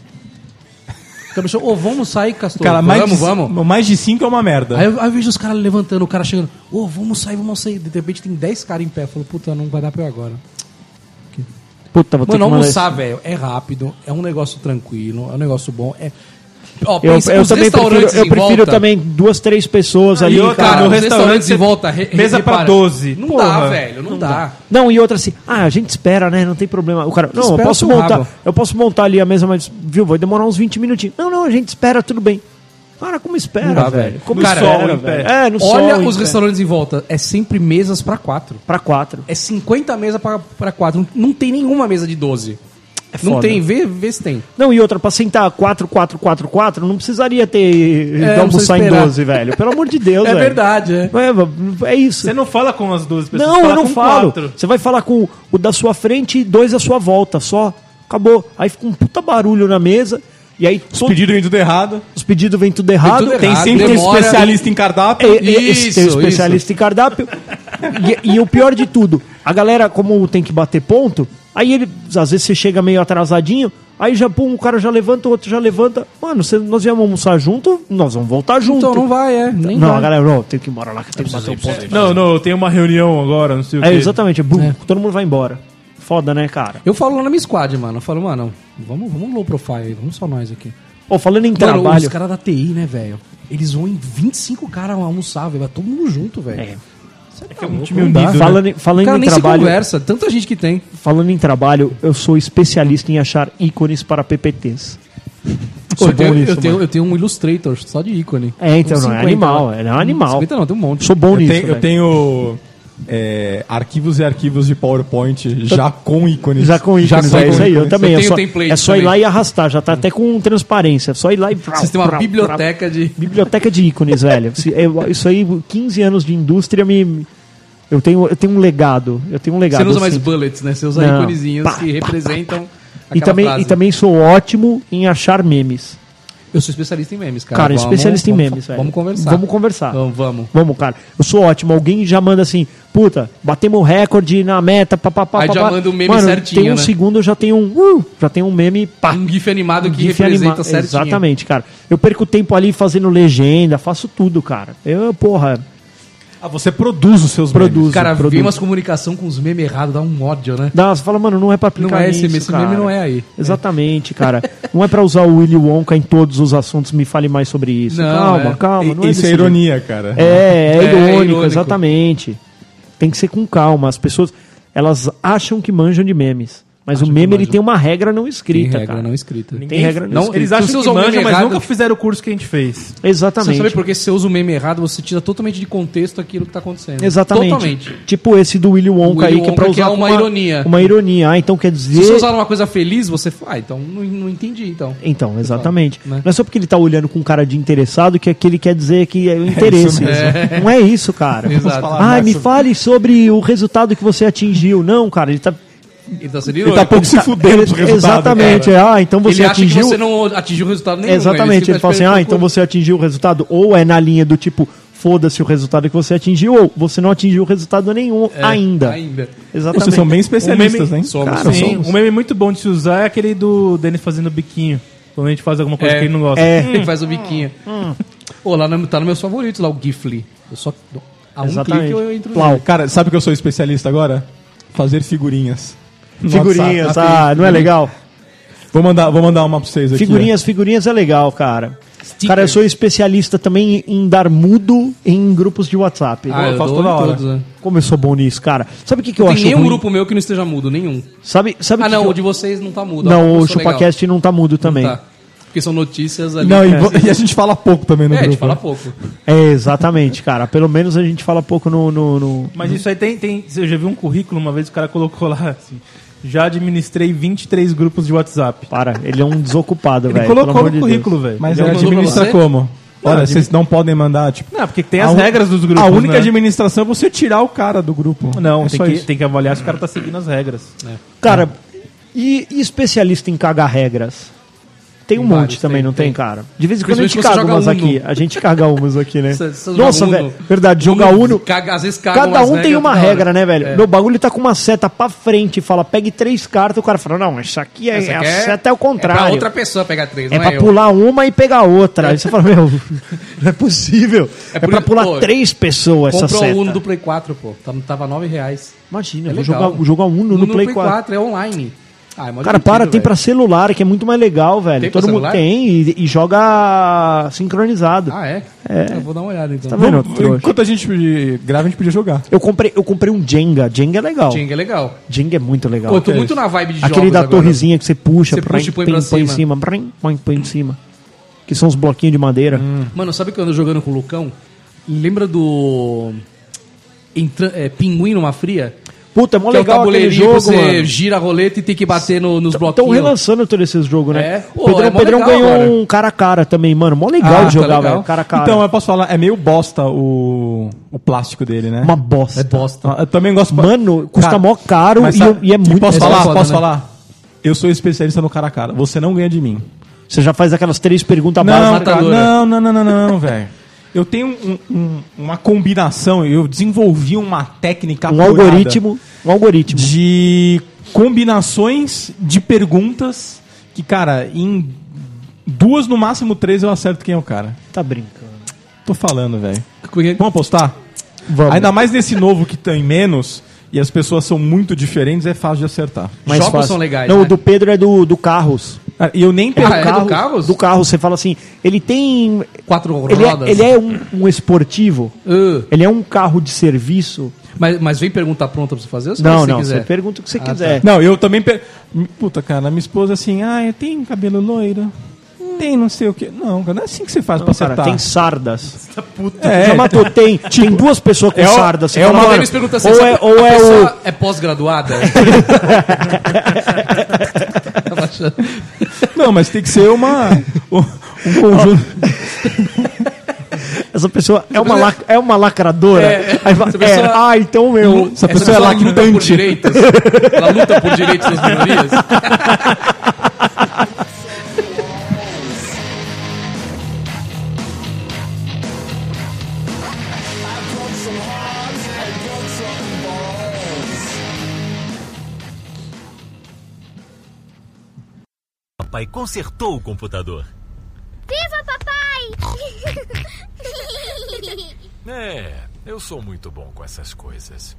E: Então, pessoal, ô, vamos sair, Castor.
A: Cara, mais
E: vamos,
A: de,
E: vamos.
A: mais de cinco é uma merda.
E: Aí eu, aí eu vejo os caras levantando, o cara chegando, ô, vamos sair, vamos sair. De repente tem 10 caras em pé. Eu falo, puta, não vai dar pra eu agora.
D: Puta, vou ter
E: Mano,
D: que mandar
E: almoçar, velho, é rápido, é um negócio tranquilo, é um negócio bom. É... Ó,
D: Eu, eu também prefiro, eu prefiro
E: volta-
D: também duas, três pessoas ali.
B: e outra,
D: cara.
B: no restaurante
E: em volta, re-
B: mesa pra
E: repara,
B: 12.
E: Não
B: Porra.
E: dá, velho, não, dá.
D: Não, e outra assim, ah, a gente espera, né? Não tem problema. O cara, não, eu posso montar,
E: rabo.
D: eu posso montar ali a mesa, mas viu, vai demorar uns 20 minutinhos. Não, não, a gente espera, tudo bem. Cara, como espera,
E: Não dá,
D: velho? Como
E: Cara,
D: espera,
B: sol em
D: velho? É, no sol.
E: Olha
D: em
E: os restaurantes em volta. É sempre mesas pra quatro.
D: Pra quatro.
E: É 50 mesas pra, pra quatro. Não, não tem nenhuma mesa de 12. não
D: foda.
E: tem, vê, vê se tem.
D: Não, e outra, pra sentar 4, 4, 4, 4, não precisaria ter
E: É,
D: de
E: não
D: almoçar
E: precisa
D: em
E: esperar.
D: 12, velho. Pelo amor de Deus,
E: É
D: velho.
E: verdade, é.
D: É, é isso.
B: Você não fala com as duas pessoas,
D: Não, eu não
B: com
D: falo.
B: quatro.
D: Você vai falar com o da sua frente e dois da sua volta, só. Acabou. Aí fica um puta barulho na mesa. E aí
A: Os
D: todo-
A: pedidos vêm tudo errado.
D: os pedidos vêm tudo errado.
E: tudo
A: Tem
E: errado,
A: sempre um
E: demora.
A: especialista em cardápio.
D: É, é, esse tem
E: Isso,
D: especialista em cardápio. E, e o pior de tudo, a galera, como tem que bater ponto, aí ele, às vezes você chega meio atrasadinho, aí já, pum, o cara já levanta, o outro já levanta. Mano, cê- nós viemos almoçar junto, nós vamos voltar junto.
E: Então não vai, é. Nem
D: Não,
E: vai.
D: a galera, não, tem que ir embora lá, que tem que bater o ponto.
B: Não, não, eu tenho uma reunião agora, não sei o
D: É,
B: quê.
D: exatamente, bum,
E: É.
D: todo mundo vai embora. Foda, né, cara?
E: Eu falo lá na minha squad, mano. Eu falo, mano, vamos, vamos low profile aí, vamos só nós aqui.
D: Ô, falando em
E: Mano,
D: trabalho...
E: os caras da TI, né, velho? Eles vão em 25 caras almoçar, velho. Vai todo mundo junto, velho.
D: É.
E: Cê tá
B: que é um time unido, né?
D: Falando, em- falando
E: Cara,
D: em
E: nem se
D: trabalho,
E: conversa. Tanta gente que tem.
D: falando em trabalho, eu sou especialista em achar ícones para PPTs.
E: Pô, eu, tenho,
D: nisso,
E: eu, tenho, eu tenho um Illustrator só de ícone.
D: É, então, não, é
E: 50,
D: animal,
E: né?
D: é um animal.
E: 50 não, tem um monte.
D: Sou bom
A: Eu
D: nisso,
A: tenho, eu tenho, é, arquivos e arquivos de PowerPoint já com ícones.
D: Já com ícones,
E: Já
D: é
E: com
D: isso aí. Eu também.
E: Eu
D: é só, é só ir
E: também.
D: lá e arrastar. Já tá até com transparência. É só ir lá e...
E: Vocês têm uma biblioteca de.
D: Biblioteca de ícones, velho. Isso aí, 15 anos de indústria me... Eu tenho, eu tenho um legado. Eu tenho um legado.
E: Você não usa mais
D: assim.
E: bullets, né? Você usa
D: Não.
E: íconezinhos
D: Pá,
E: que representam.
D: E
E: aquela
D: também,
E: frase.
D: e também sou ótimo em achar memes.
E: Eu sou especialista em memes, cara.
D: Cara,
E: Vamos-
D: especialista em
E: vamos-
D: memes, velho.
E: Vamos conversar.
D: Vamos conversar.
E: Vamos, vamos.
D: Vamos, cara. Eu sou ótimo. Alguém já manda assim, puta, batemos o recorde na meta, papapá.
E: Aí já manda o meme
D: Mano,
E: certinho,
D: Tem um
E: né?
D: segundo, eu já tenho um. uh, já tem um meme, pá.
E: Um GIF animado que
D: GIF
E: representa
D: anima-
E: certinho.
D: Exatamente, cara. Eu perco tempo ali fazendo legenda, faço tudo, cara. Eu, porra,
A: Ah, você produz os seus
D: Produzo.
A: memes.
E: Cara,
D: produz.
E: vem umas comunicação com os memes errados, dá um ódio, né?
D: dá, você fala, mano, não é pra aplicar
E: Não é esse
D: nisso,
E: esse
D: cara.
E: meme não é aí.
D: Exatamente, cara. Não é pra usar o Willy Wonka em todos os assuntos, me fale mais sobre isso.
E: Não,
D: calma,
E: é.
D: calma. Não é
A: Isso é
D: jeito.
A: ironia, cara.
D: É, é,
E: É,
D: irônico,
E: irônico.
D: exatamente. Tem que ser com calma. As pessoas, elas acham que manjam de memes. Mas
E: Acham
D: o meme, ele tem uma regra não escrita,
E: Tem regra
D: cara.
E: não escrita.
D: Tem regra não,
B: Não,
D: escrita.
B: eles acham
E: Se
B: que
E: você usa o
B: manjam,
E: meme
B: mas
E: errado-
B: nunca fizeram o curso que a gente fez.
E: Você
D: Exatamente.
E: sabe por que se você usa o meme errado, você tira totalmente de contexto aquilo que tá acontecendo.
D: Exatamente.
E: Totalmente.
D: Tipo esse do Willy Wonka
E: Willy
D: aí, que é pra
E: Wonka, que
D: usar
E: é uma
D: com
E: ironia.
D: Uma ironia. Ah, então quer
E: Se
D: dizer...
E: você usar uma coisa feliz, você fala, ah, então não, não entendi, então.
D: Então, exatamente.
E: Né?
D: Não é só porque ele tá olhando com cara de interessado que aquele quer dizer que é o interesse.
A: mesmo.
D: Não é isso, cara.
E: Exato.
D: Ah, me
A: sobre-
D: fale sobre o resultado que você atingiu. Não, cara, ele tá...
E: Ele tá sendo
A: Ele tá
E: irônico.
A: pouco se fudendo pro resultado.
D: Exatamente.
A: cara.
D: é, ah, então você
E: Ele acha
D: atingiu...
E: que você não atingiu o resultado nenhum.
D: Exatamente,
E: é
D: ele fala assim, ah, então você atingiu o resultado, ou é na linha do tipo, foda-se o resultado que você atingiu, ou você não atingiu o resultado nenhum ainda.
E: É, Ainda.
D: Exatamente.
A: Vocês são bem especialistas,
B: meme-
A: hein?
E: Somos,
D: Cara,
B: Sim,
D: somos.
B: um meme muito bom de se usar é aquele do Denis fazendo biquinho. Quando a gente faz alguma coisa
E: É.
B: que ele não gosta.
D: É,
E: Ele faz o biquinho. Pô, lá no, tá nos meus favoritos, lá o Gifly. Eu só. A um
D: Exatamente.
E: clique eu entro.
A: Cara, sabe o que eu sou especialista agora? Fazer figurinhas. No
D: figurinhas,
A: WhatsApp.
D: ah, não é legal?
A: Vou mandar, vou mandar uma pra vocês aqui.
D: Figurinhas, figurinhas é legal, cara.
E: Stickers.
D: Cara, eu sou especialista também em dar mudo em grupos de WhatsApp.
E: Ah, eu
A: faço
E: dou
A: toda hora.
E: todos, né?
D: Como eu sou bom nisso, cara. Sabe o que, que eu
E: Não
D: acho
E: tem nenhum
D: ruim?
E: grupo meu que não esteja mudo, nenhum.
D: Sabe, sabe
E: Ah,
D: que
E: não,
D: que
E: o
D: eu...
E: de vocês não tá mudo.
D: Não,
E: ó,
D: o
E: eu.
D: ChupaCast não tá mudo também.
E: Tá. Porque são notícias ali.
A: Não, e,
E: É,
A: vo- e a gente fala pouco também no
E: é, a
A: grupo.
E: gente fala
A: né?
E: pouco.
D: É, exatamente, cara. Pelo menos a gente fala pouco no... no, no-
B: Mas isso aí tem, tem. Eu já vi um currículo uma vez, o cara colocou lá assim. Já administrei 23 grupos de WhatsApp.
D: Para, ele é um desocupado,
B: Ele
D: velho. pelo
B: colocou no
D: de
B: currículo, velho.
A: Mas
E: Ele
A: ele administra
E: você?
A: como? Olha,
B: Não,
A: vocês não podem mandar, tipo...
B: Não, porque tem
A: a
B: as
A: un-
B: regras dos grupos.
A: A única
B: né?
A: administração é você tirar o cara do grupo.
B: Não,
A: É
B: tem
A: só
B: que, tem que avaliar se o cara tá seguindo as regras.
D: Cara, e, e especialista em cagar regras? Tem um
E: Tem
D: monte
E: vários,
D: também,
E: tem,
D: não tem,
E: tem.
D: cara? De vez em quando a gente caga umas
E: joga
D: aqui.
E: Uno.
D: A gente caga umas aqui, né?
E: Você- você
D: Nossa,
E: joga
D: velho.
E: Uno.
D: Verdade, jogar Uno.
E: Caga, às vezes caga
D: Cada um tem uma regra, né, velho?
E: É.
D: Meu bagulho tá com uma seta pra frente e fala, pegue três cartas, o cara fala, não, isso aqui é,
E: Essa
D: a
E: aqui é-
D: seta é o
E: É pra
D: contrário.
E: outra pessoa pegar três,
D: É
E: não
D: pra
E: é eu.
D: pular uma e pegar outra. Aí você fala, meu, não é possível. É,
E: por
D: pra
E: isso-
D: pular
E: pô,
D: três pessoas essa
E: Comprou
D: seta.
E: o Uno do Play 4, pô. Tá- Tava 9 reais.
D: Imagina,
E: É
D: vou
E: legal.
D: jogar, jogar Uno no Play 4.
E: é online. Ah, é
D: Cara, para, tem pra celular, que é muito mais legal, velho.
E: Tem
D: Todo mundo tem e, e joga sincronizado.
E: Ah, é?
D: É.
E: Eu vou dar uma olhada então.
D: Tá vendo?
A: Vamos- enquanto a gente grava, a gente podia jogar.
D: Eu comprei, eu comprei um Jenga. Jenga é legal.
E: Jenga é legal.
D: Jenga é muito legal.
E: Pô, eu tô muito na vibe de
D: Aquele
E: jogos
D: da
E: agora.
D: torrezinha que você puxa,
E: Você
D: põe,
E: puxa e põe
D: põe,
E: pra
D: põe em
E: cima.
D: põe, põe, em cima. que são os bloquinhos de madeira.
E: Mano, sabe que eu ando jogando com o Lucão? Lembra do. Entra... É, pinguim numa fria?
D: Puta, é mó
E: que é o
D: legal aquele
E: tabuleirinho
D: jogo,
E: que você
D: mano.
E: gira a roleta e tem que bater no- nos
D: Estão
E: bloquinhos.
D: relançando todos esses jogos, né?
E: É?
D: O
E: Pô,
D: Pedrão,
E: é
D: Pedrão
E: legal,
D: ganhou
E: cara.
D: um cara a cara também, mano. Mó legal
E: Ah,
D: de jogar,
E: tá legal.
D: velho. Cara a cara.
A: Então, eu posso falar, é meio bosta o, o plástico dele, né?
D: Uma bosta.
E: É bosta.
A: Eu também gosto...
D: Mano, custa
A: Cara,
D: mó caro
A: mas
D: e,
A: sabe-
D: e é muito
A: Posso
E: é
A: falar?
E: foda,
A: posso
E: né?
A: falar? Eu sou especialista no cara a cara. Você não ganha de mim.
D: Você já faz aquelas três perguntas básicas.
A: não, não, não, não, não, velho. Eu tenho um- um- uma combinação, eu desenvolvi uma técnica
D: Um algoritmo. Um algoritmo.
A: de combinações de perguntas que, cara, em duas, no máximo três, eu acerto quem é o cara.
D: Tá brincando.
A: Tô falando, velho. Vamos apostar?
D: Vamos.
A: Ainda mais nesse novo que tem menos e as pessoas são muito diferentes, é fácil de acertar.
D: Mais
E: Jogos
D: fácil.
E: são legais,
D: Não,
E: né?
D: o do Pedro é do, do Carros.
A: Cara, E eu nem
E: Ah,
A: pergunto.
E: é do Carros?
D: Do carro, você fala assim, ele tem...
E: Quatro
D: Ele é,
E: rodas.
D: ele é um, um esportivo?
E: Ah,
D: Ele é um carro de serviço?
E: mas, mas vem pergunta pronta pra você fazer ou só
D: Não,
E: você
D: não,
E: quiser?
D: você pergunta o que você
E: Ah,
D: quiser.
A: Não, eu também. Per... Puta, cara, minha esposa assim, ah, eu tenho cabelo loiro. Tem não sei o quê. Não, cara, não é assim que você faz pra
D: Não, cara,
A: acertar.
D: tem sardas.
A: É,
D: Já matou, tem, tem duas pessoas com
A: é o-
D: sardas. Você
A: é uma-
D: mano,
E: Eles perguntam assim,
D: ou é, ou
E: a
D: é o...
E: pessoa é pós-graduada?
A: Não, mas tem que ser uma. um conjunto.
D: Essa pessoa é uma, lac- é uma lacradora?
E: É,
D: Aí fala,
E: essa pessoa-
D: é, ah, então meu...
A: Essa pessoa é
E: luta por
A: lactante.
E: direitos. Ela luta por direitos das minorias.
C: Papai consertou o computador.
G: Viva papai!
F: É, eu sou muito bom com essas coisas.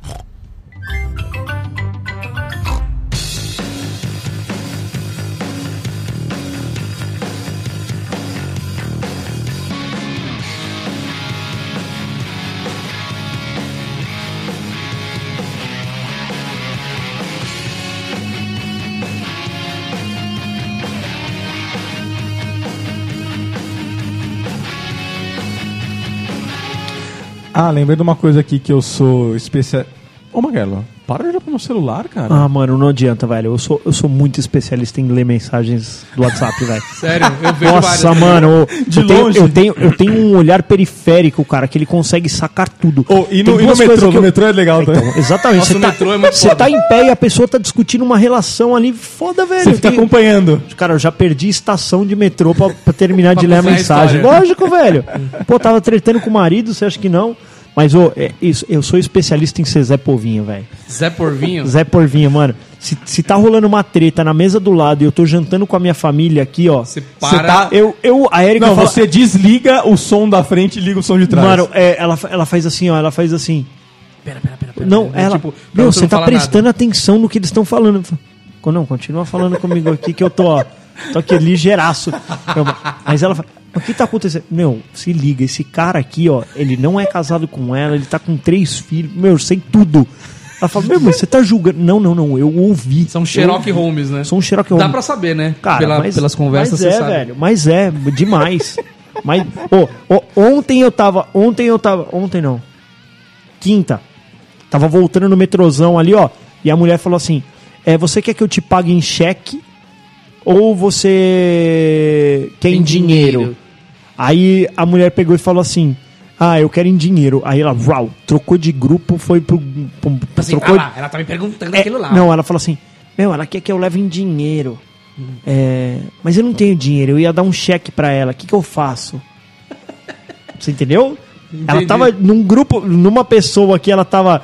A: Ah, lembrei de uma coisa aqui que eu sou especial. Ô, Maguelo, para de olhar pro meu celular, cara.
D: Ah, mano, não adianta, velho. Eu sou, eu sou muito especialista em ler mensagens do WhatsApp, velho.
E: Sério, eu vejo
D: Nossa,
E: várias.
D: mano, eu,
A: De
D: eu, tenho,
A: longe.
D: eu, tenho, eu tenho um olhar periférico, cara, que ele consegue sacar tudo.
A: Ô, e no, e no metrô? No
D: eu-
A: metrô é legal
D: Então,
A: também.
D: exatamente.
E: Nossa,
D: Você
E: o
D: tá,
E: metrô é muito
D: você
E: foda.
D: tá em pé e a pessoa tá discutindo uma relação ali foda, velho.
A: Você fica
D: tenho-
A: acompanhando.
D: Cara, eu já perdi estação de metrô pra, pra terminar de
E: Pra
D: ler a
E: a
D: mensagem.
E: história.
D: Lógico, velho. Pô, tava tretando com o marido, você acha que não? Mas, ô, é, isso, eu sou especialista em ser Zé Povinho, velho.
E: Zé Porvinho.
D: Zé Porvinho, mano. Se, se tá rolando uma treta na mesa do lado e eu tô jantando com a minha família aqui, ó.
E: Você para.
A: tá-
D: Eu, eu, a Erika
A: Não,
D: fala-
A: você desliga o som da frente e liga o som de trás.
D: Mano, é, ela, ela faz assim, ó. Ela faz assim.
E: Pera, pera, pera. pera,
D: Não,
E: pera,
D: ela.
E: tipo,
D: meu,
E: você
D: tá prestando
E: nada.
D: atenção no que eles estão falando. Não, continua falando comigo aqui que eu tô, ó. Tô aqui ligeiraço. Eu- Mas ela fala. O que tá acontecendo? Meu, se liga, esse cara aqui, ó, ele não é casado com ela, ele tá com três filhos, meu, eu sei tudo. Ela fala, meu, mas você tá julgando. Não, não, não, eu ouvi.
E: São Sherlock. Holmes, né?
D: São Sherlock
E: Dá
D: Holmes.
E: pra saber, né?
D: Cara,
E: Pela-
D: mas-
E: pelas conversas
D: mas é,
E: sabe.
D: velho, mas é, demais. mas, ô, ô, ontem eu tava, ontem eu tava, ontem não, quinta, tava voltando no metrozão ali, ó, e a mulher falou assim, é, você quer que eu te pague em cheque ou você quer em
E: Em
D: dinheiro?
E: dinheiro.
D: Aí a mulher pegou e falou assim, ah, eu quero em dinheiro. Aí ela, uau, trocou de grupo, foi pro... pro
E: Assim,
D: trocou,
E: ah lá, ela tá me perguntando
D: é,
E: aquilo lá.
D: Não, ela falou assim: Meu, ela quer que eu leve em dinheiro.
E: Hum.
D: É, mas eu não tenho dinheiro, eu ia dar um cheque pra ela. O que, que eu faço? Você entendeu? Ela
E: Entendi.
D: tava num grupo, numa pessoa que ela tava.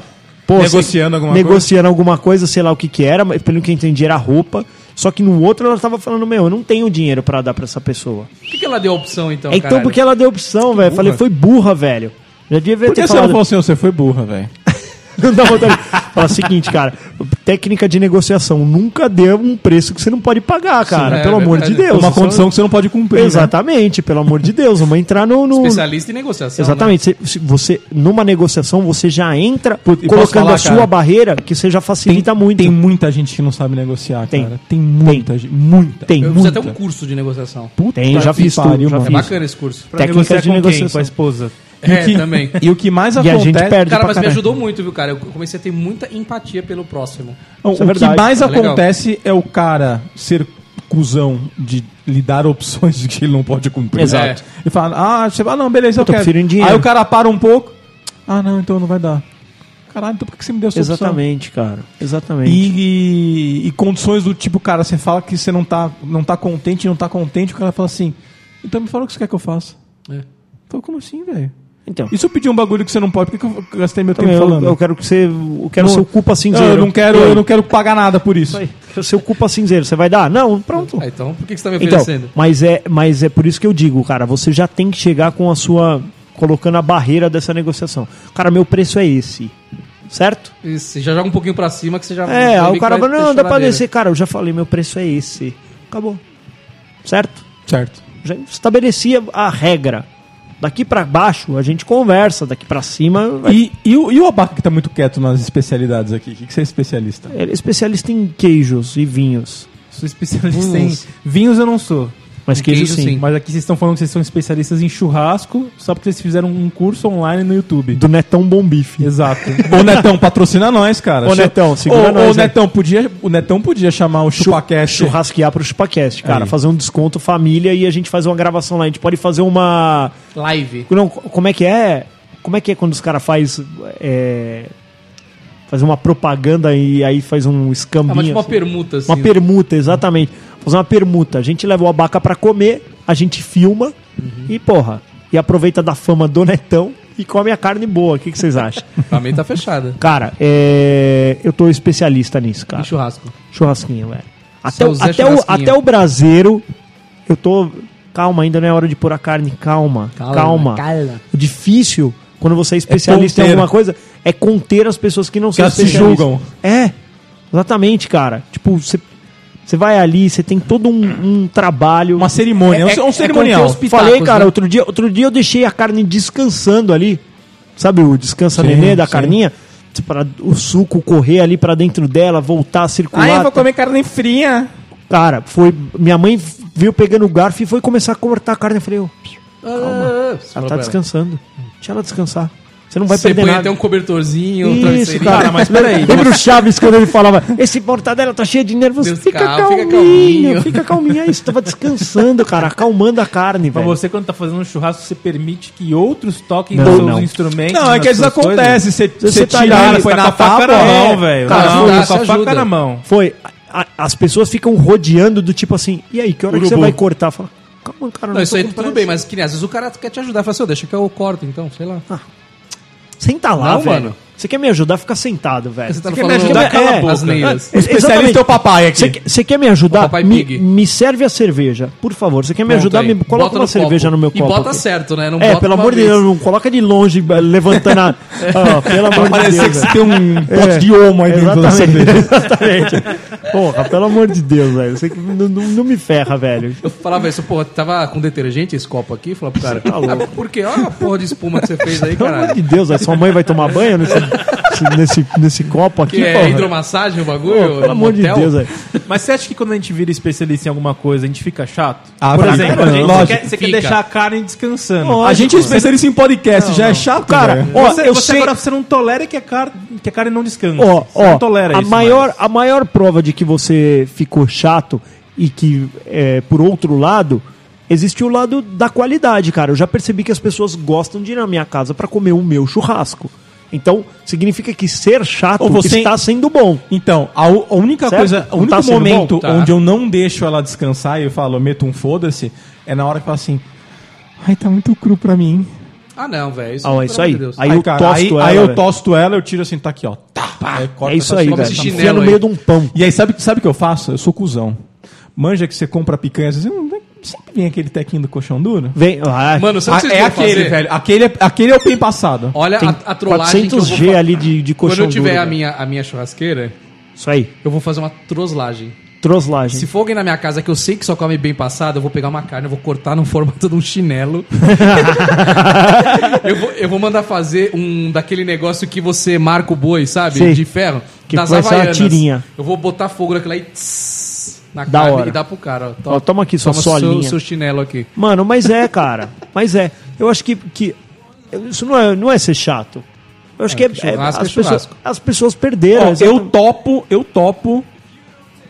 D: Pô,
A: Negociando
D: sei-
A: alguma
D: negociando alguma coisa, sei lá o que que era, mas pelo que eu entendi era roupa. Só que no outro ela tava falando: Meu, eu não tenho dinheiro pra dar pra essa pessoa.
E: Por que, que ela deu opção, então,
D: então,
E: caralho?
D: porque ela deu opção, velho. Falei: Foi burra, velho. Já devia
A: Por
D: ter
A: que você não falou assim, você foi burra, velho?
D: Não dá vontade. Fala o seguinte, cara. Técnica de negociação. Nunca dê um preço que você não pode pagar, cara.
E: é
D: pelo amor de. Deus.
A: Uma condição que você não pode cumprir. né?
D: Exatamente, pelo amor de Deus. Vamos entrar no. no-
E: Especialista em negociação.
D: Exatamente. Você, se você, numa negociação, você já entra
A: e
D: colocando
A: falar,
D: a sua
A: cara?
D: barreira, que você já facilita
A: Tem,
D: muito.
A: tem muita gente que não sabe negociar,
D: Tem.
A: cara. Tem muita gente. Muita.
D: Tem
E: Né? Eu fiz
D: muita.
E: até um curso de negociação.
D: Tem, já fiz tudo.
E: É
D: fiz.
E: bacana esse curso.
B: Pra negociar
D: de
B: com quem?
D: negociação.
B: Com a esposa.
A: E
E: É,
A: que-
E: também.
A: E o que mais
D: E a
A: acontece...
D: gente perde
E: Cara, mas me
D: caralho.
E: ajudou muito, viu, cara? Eu comecei a ter muita empatia pelo próximo.
A: Não,
D: é
A: o
D: verdade.
A: que mais
E: É legal.
A: acontece é o cara ser cuzão de lhe dar opções de que ele não pode cumprir.
D: Exato.
A: E fala, ah, você fala, não, beleza, eu,
D: tô
A: quero.
D: dinheiro.
A: Aí o cara para um pouco, ah, não, então não vai dar. Caralho, então por que você me deu essa opção?
D: Exatamente, cara. Exatamente.
A: E, e- e condições do tipo, cara, você fala que você não tá, não tá contente, não tá contente, o cara fala assim, então me fala o que você quer que eu faça.
E: É.
A: Fala, como assim, velho?
D: Então,
A: E se eu pedir um bagulho que você não pode, por que, que eu gastei meu
D: também,
A: tempo
D: eu,
A: falando?
D: eu quero que você. Eu quero
A: Não-
D: seu culpa cinzeiro.
A: eu não quero, eu não quero pagar nada por isso.
D: Quero seu culpa cinzeiro. Você vai dar? Não, pronto.
E: Ah, então, por que você tá me
D: Então,
E: oferecendo?
D: mas é, mas é por isso que eu digo, cara, você já tem que chegar com a sua. colocando a barreira dessa negociação. Cara, meu preço é esse. Certo?
E: Isso, já joga um pouquinho pra cima que você já.
D: É, o cara
E: vai
D: fala, não, dá pra descer. Cara, eu já falei, meu preço é esse. Acabou. Certo?
A: Certo.
D: Já estabelecia a regra. Daqui pra baixo a gente conversa, daqui pra cima. vai-
A: E, e, o, e o Abaca que tá muito quieto nas especialidades aqui? O que, que você é especialista?
D: Ele é especialista em queijos e vinhos.
B: Sou especialista
D: Vinhos.
B: em vinhos, eu não sou.
D: Mas queijo,
E: queijo,
D: sim.
E: sim.
B: Mas aqui vocês estão falando que vocês são especialistas em churrasco, só porque vocês fizeram um curso online no YouTube.
D: Do Netão Bom Bife.
B: Exato.
A: Ô Netão, patrocina nós, cara.
D: Ô, Netão, segura
A: Ô,
D: nós,
A: Ô
D: aí.
A: Netão, podia, o Netão podia chamar o ChupaCast.
D: Churrasquear pro ChupaCast, cara.
A: Aí.
D: Fazer um desconto família e a gente faz uma gravação lá. A gente pode fazer uma.
E: Live.
D: Não, como é que é? Como é que é quando os caras faz é, Fazer uma propaganda e aí faz um escambinho.
E: mas tipo uma
D: assim.
E: permuta, assim.
D: Uma permuta, exatamente. Fazer uma permuta. A gente leva o abaca pra comer, a gente filma e, porra, e aproveita da fama do Netão e come a carne boa. O que, que vocês acham?
E: Mim tá fechada.
D: cara, é, eu tô especialista nisso, cara.
E: E churrasco.
D: Churrasquinho, velho. Até, o- até, o, até o braseiro, eu tô. Calma, ainda não é hora de pôr a carne. Calma, calma. O difícil, quando você é especialista em
A: conter.
D: alguma coisa, é conter as pessoas que não são
A: elas se julgam.
D: É, exatamente, cara. Tipo, você. Você vai ali, você tem todo um, um trabalho.
A: Uma cerimônia. É, um cerimonial.
E: conter os pitacos,
D: Falei, cara,
E: né?
D: outro, dia, outro dia eu deixei a carne descansando ali. Sabe o descansa
A: Sim,
D: nenê da
A: sim.
D: carninha? Para o suco correr ali pra dentro dela, voltar a circular.
A: comer carne fria.
D: Cara, foi. Minha mãe veio pegando o garfo e foi começar a cortar a carne. Eu falei, ô,
E: Ah,
D: ela tá descansando. Deixa ela descansar. Você não vai
E: Você
D: perder
E: põe
D: nada.
E: até um cobertorzinho, um
D: Isso,
E: travesseirinho.
D: cara, mas peraí. Lembra o Chaves quando ele falava: Esse mortadela tá cheio de nervos?
E: Deus,
D: Fica,
E: calma, fica
D: calminho,
E: calminho."
D: fica calminho. Aí você tava descansando, cara, acalmando a carne,
B: Pra
D: velho.
B: você, quando tá fazendo um churrasco, você permite que outros toquem
D: Não,
B: nos seus
D: não.
B: instrumentos?
A: Não, é que
B: coisas?
A: acontece. Você,
D: Você
A: você
D: tá
A: tira,
D: ali,
A: foi
B: Tá
A: na
B: com a faca na
A: é.
B: mão, velho.
D: Cara,
B: Não, tá com a
E: ajuda.
B: faca na mão.
D: Foi. a- as pessoas ficam rodeando do tipo assim: E aí, que hora que você vai cortar? Fala, calma, cara,
E: Não, isso
D: tô
E: aí tudo
D: pressa."
E: bem, mas que nem às vezes o cara quer te ajudar. Fala assim, "Ô, deixa que eu corto então, sei lá.
D: Senta lá,
E: Não,
D: velho.
E: mano.
D: Você quer me ajudar? Fica sentado, velho.
E: Você tá
A: quer
E: falando
A: me ajudar? a
E: é,
A: boca.
E: asneiras.
A: O especialista é o papai aqui.
D: Você quer- quer me ajudar? Me, me serve a cerveja, por favor. Você quer me
E: Pronto
D: ajudar?
E: aí.
D: Me coloca
E: Bota
D: uma
E: no
D: cerveja
E: copo.
D: no meu
E: E
D: copo.
E: bota
D: aqui.
E: certo, né? Não
D: é, pelo amor de. Deus, não coloca de longe, eh, levantando a. Ah, pelo amor de Deus.
A: que você
D: velho.
A: tem um pote de homo aí dentro da cerveja.
D: Exatamente. Porra, pelo amor de Deus, velho. Você que não, não- não me ferra, velho.
E: Eu falava isso, porra, tava com detergente esse copo aqui? Falava pro cara,
D: tá louco.
E: ah, por quê? Olha a porra de espuma que você fez aí,
D: Pelo amor de Deus. Sua mãe vai tomar banho nesse, nesse, nesse copo aqui,
E: Que é
D: porra?
E: hidromassagem o
D: Pô,
E: bagulho?
D: pelo amor de
E: Motel?
D: Deus.
B: Mas você acha que quando a gente vira especialista em alguma coisa, a gente fica chato?
A: Ah,
B: Por exemplo,
A: caramba,
B: a gente-
A: lógico.
B: você, quer, você quer deixar a carne descansando.
D: Lógico.
A: A gente é especialista em podcast, já é chato,
D: Cara, ó,
B: você,
D: eu
B: você
D: sei-
B: agora você não tolera que a, car... que a carne não descanse.
D: Ó,
B: você não
D: ó,
B: tolera
D: a
B: isso.
D: maior, a maior prova de que você ficou chato e que, é, por outro lado, existe o lado da qualidade, cara. Eu já percebi que as pessoas gostam de ir na minha casa pra comer o meu churrasco. Então, significa que ser chato
A: Ou você-
D: está sendo bom.
A: Então, a, a única
D: Certo?
A: coisa, o único
D: tá
A: momento?
E: Tá.
A: onde eu não deixo ela descansar e eu falo, eu meto um foda-se, é na hora que fala assim, ai, tá muito cru pra mim.
E: Ah, não, velho. Isso,
D: Ah,
E: pelo
D: isso aí.
E: Deus.
D: Aí eu
A: cara,
D: tosto
A: aí,
D: ela,
A: aí eu tosto ela, eu tiro assim, tá aqui, ó. Tá, aí corta
D: É isso aí, velho. Enfia no meio de um pão.
A: E aí, sabe sabe o que eu faço? Eu sou cuzão. Manja que você compra picanha, às vezes, "Hum, sempre vem aquele tequinho do colchão duro.
D: Vem, ah,
E: Mano, sabe o que
A: Ah,
E: vocês
A: é
E: vão
A: aquele,
E: fazer?
A: velho. Aquele é, aquele é o bem passado.
E: Olha
D: tem
E: a, a trollagem que eu vou
D: 400G
E: fa-
D: ali de, de
E: Quando
D: colchão
E: eu tiver
D: duro,
E: a
D: velho.
E: minha, a minha churrasqueira,
D: Isso aí,
E: eu vou fazer uma troslagem.
D: troslagem.
E: Se for alguém na minha casa que eu sei que só come bem passado, eu vou pegar uma carne, eu vou cortar no formato de um chinelo. eu, vou, eu vou mandar fazer um daquele negócio que você marca o boi, sabe?
D: Sei.
E: De ferro.
D: Que
E: das
D: vai ser uma tirinha.
E: Eu vou botar fogo naquilo aí tss, na
D: Da
E: carne
D: hora.
E: e dar pro cara. Ó,
D: Ó, toma aqui sua
E: seu,
D: solinha.
E: seu chinelo aqui.
D: Mano, mas é, cara. Mas é. Eu acho que, que isso não é, não é ser chato. Eu acho que é, é-
E: é
D: as, pessoas, as pessoas perderam.
A: Ó, eu topo, eu topo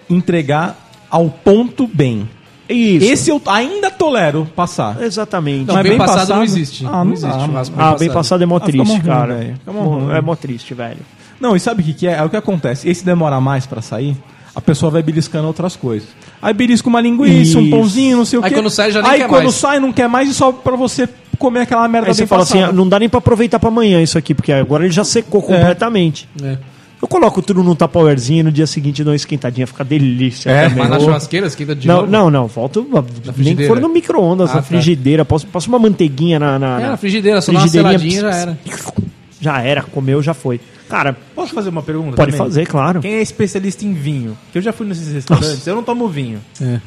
A: entregar ao ponto bem.
D: Isso.
A: Esse eu ainda tolero passar.
D: Exatamente.
E: Não,
A: Mas
E: bem,
A: bem
E: passado,
A: passado?
E: não existe.
A: Ah,
E: não,
A: não
E: existe
A: dá,
D: ah, bem passado é mó
A: Ah,
D: triste,
A: ruim,
D: cara.
A: ruim.
D: é mó triste, velho.
A: Não, e sabe o que, que é? É o que acontece. Esse demora mais pra sair, a pessoa vai beliscando outras coisas. Aí belisca uma linguiça, um
D: Isso.
A: pãozinho, não sei o
E: Aí
A: quê.
E: quando sai, já nem
A: Aí
E: quer
A: quando
E: mais.
A: sai, não quer mais e só pra você comer aquela merda
D: Aí você
A: bem
D: fala assim,
A: passada.
D: ah, não dá nem pra aproveitar pra amanhã isso aqui, porque agora ele já secou completamente.
E: É.
D: Eu coloco tudo num tupperwarezinho e no dia seguinte dou uma esquentadinha, fica delícia
A: É,
D: também.
E: Mas na
D: Ô,
E: churrasqueira, esquenta de
D: Não,
E: novo.
D: não, não, volto nem que
E: frigideira.
D: for no micro-ondas,
E: Ah,
D: na
E: tá.
D: frigideira, posso, posso uma manteiguinha na... na,
E: É,
D: na
E: frigideira, só dá uma seladinha já era.
D: Já era, comeu, já foi. Cara,
B: Posso fazer uma pergunta?
D: pode
B: também?
D: fazer, claro.
B: Quem é especialista em vinho? Que eu já fui nesses restaurantes, eu não tomo vinho.
E: É.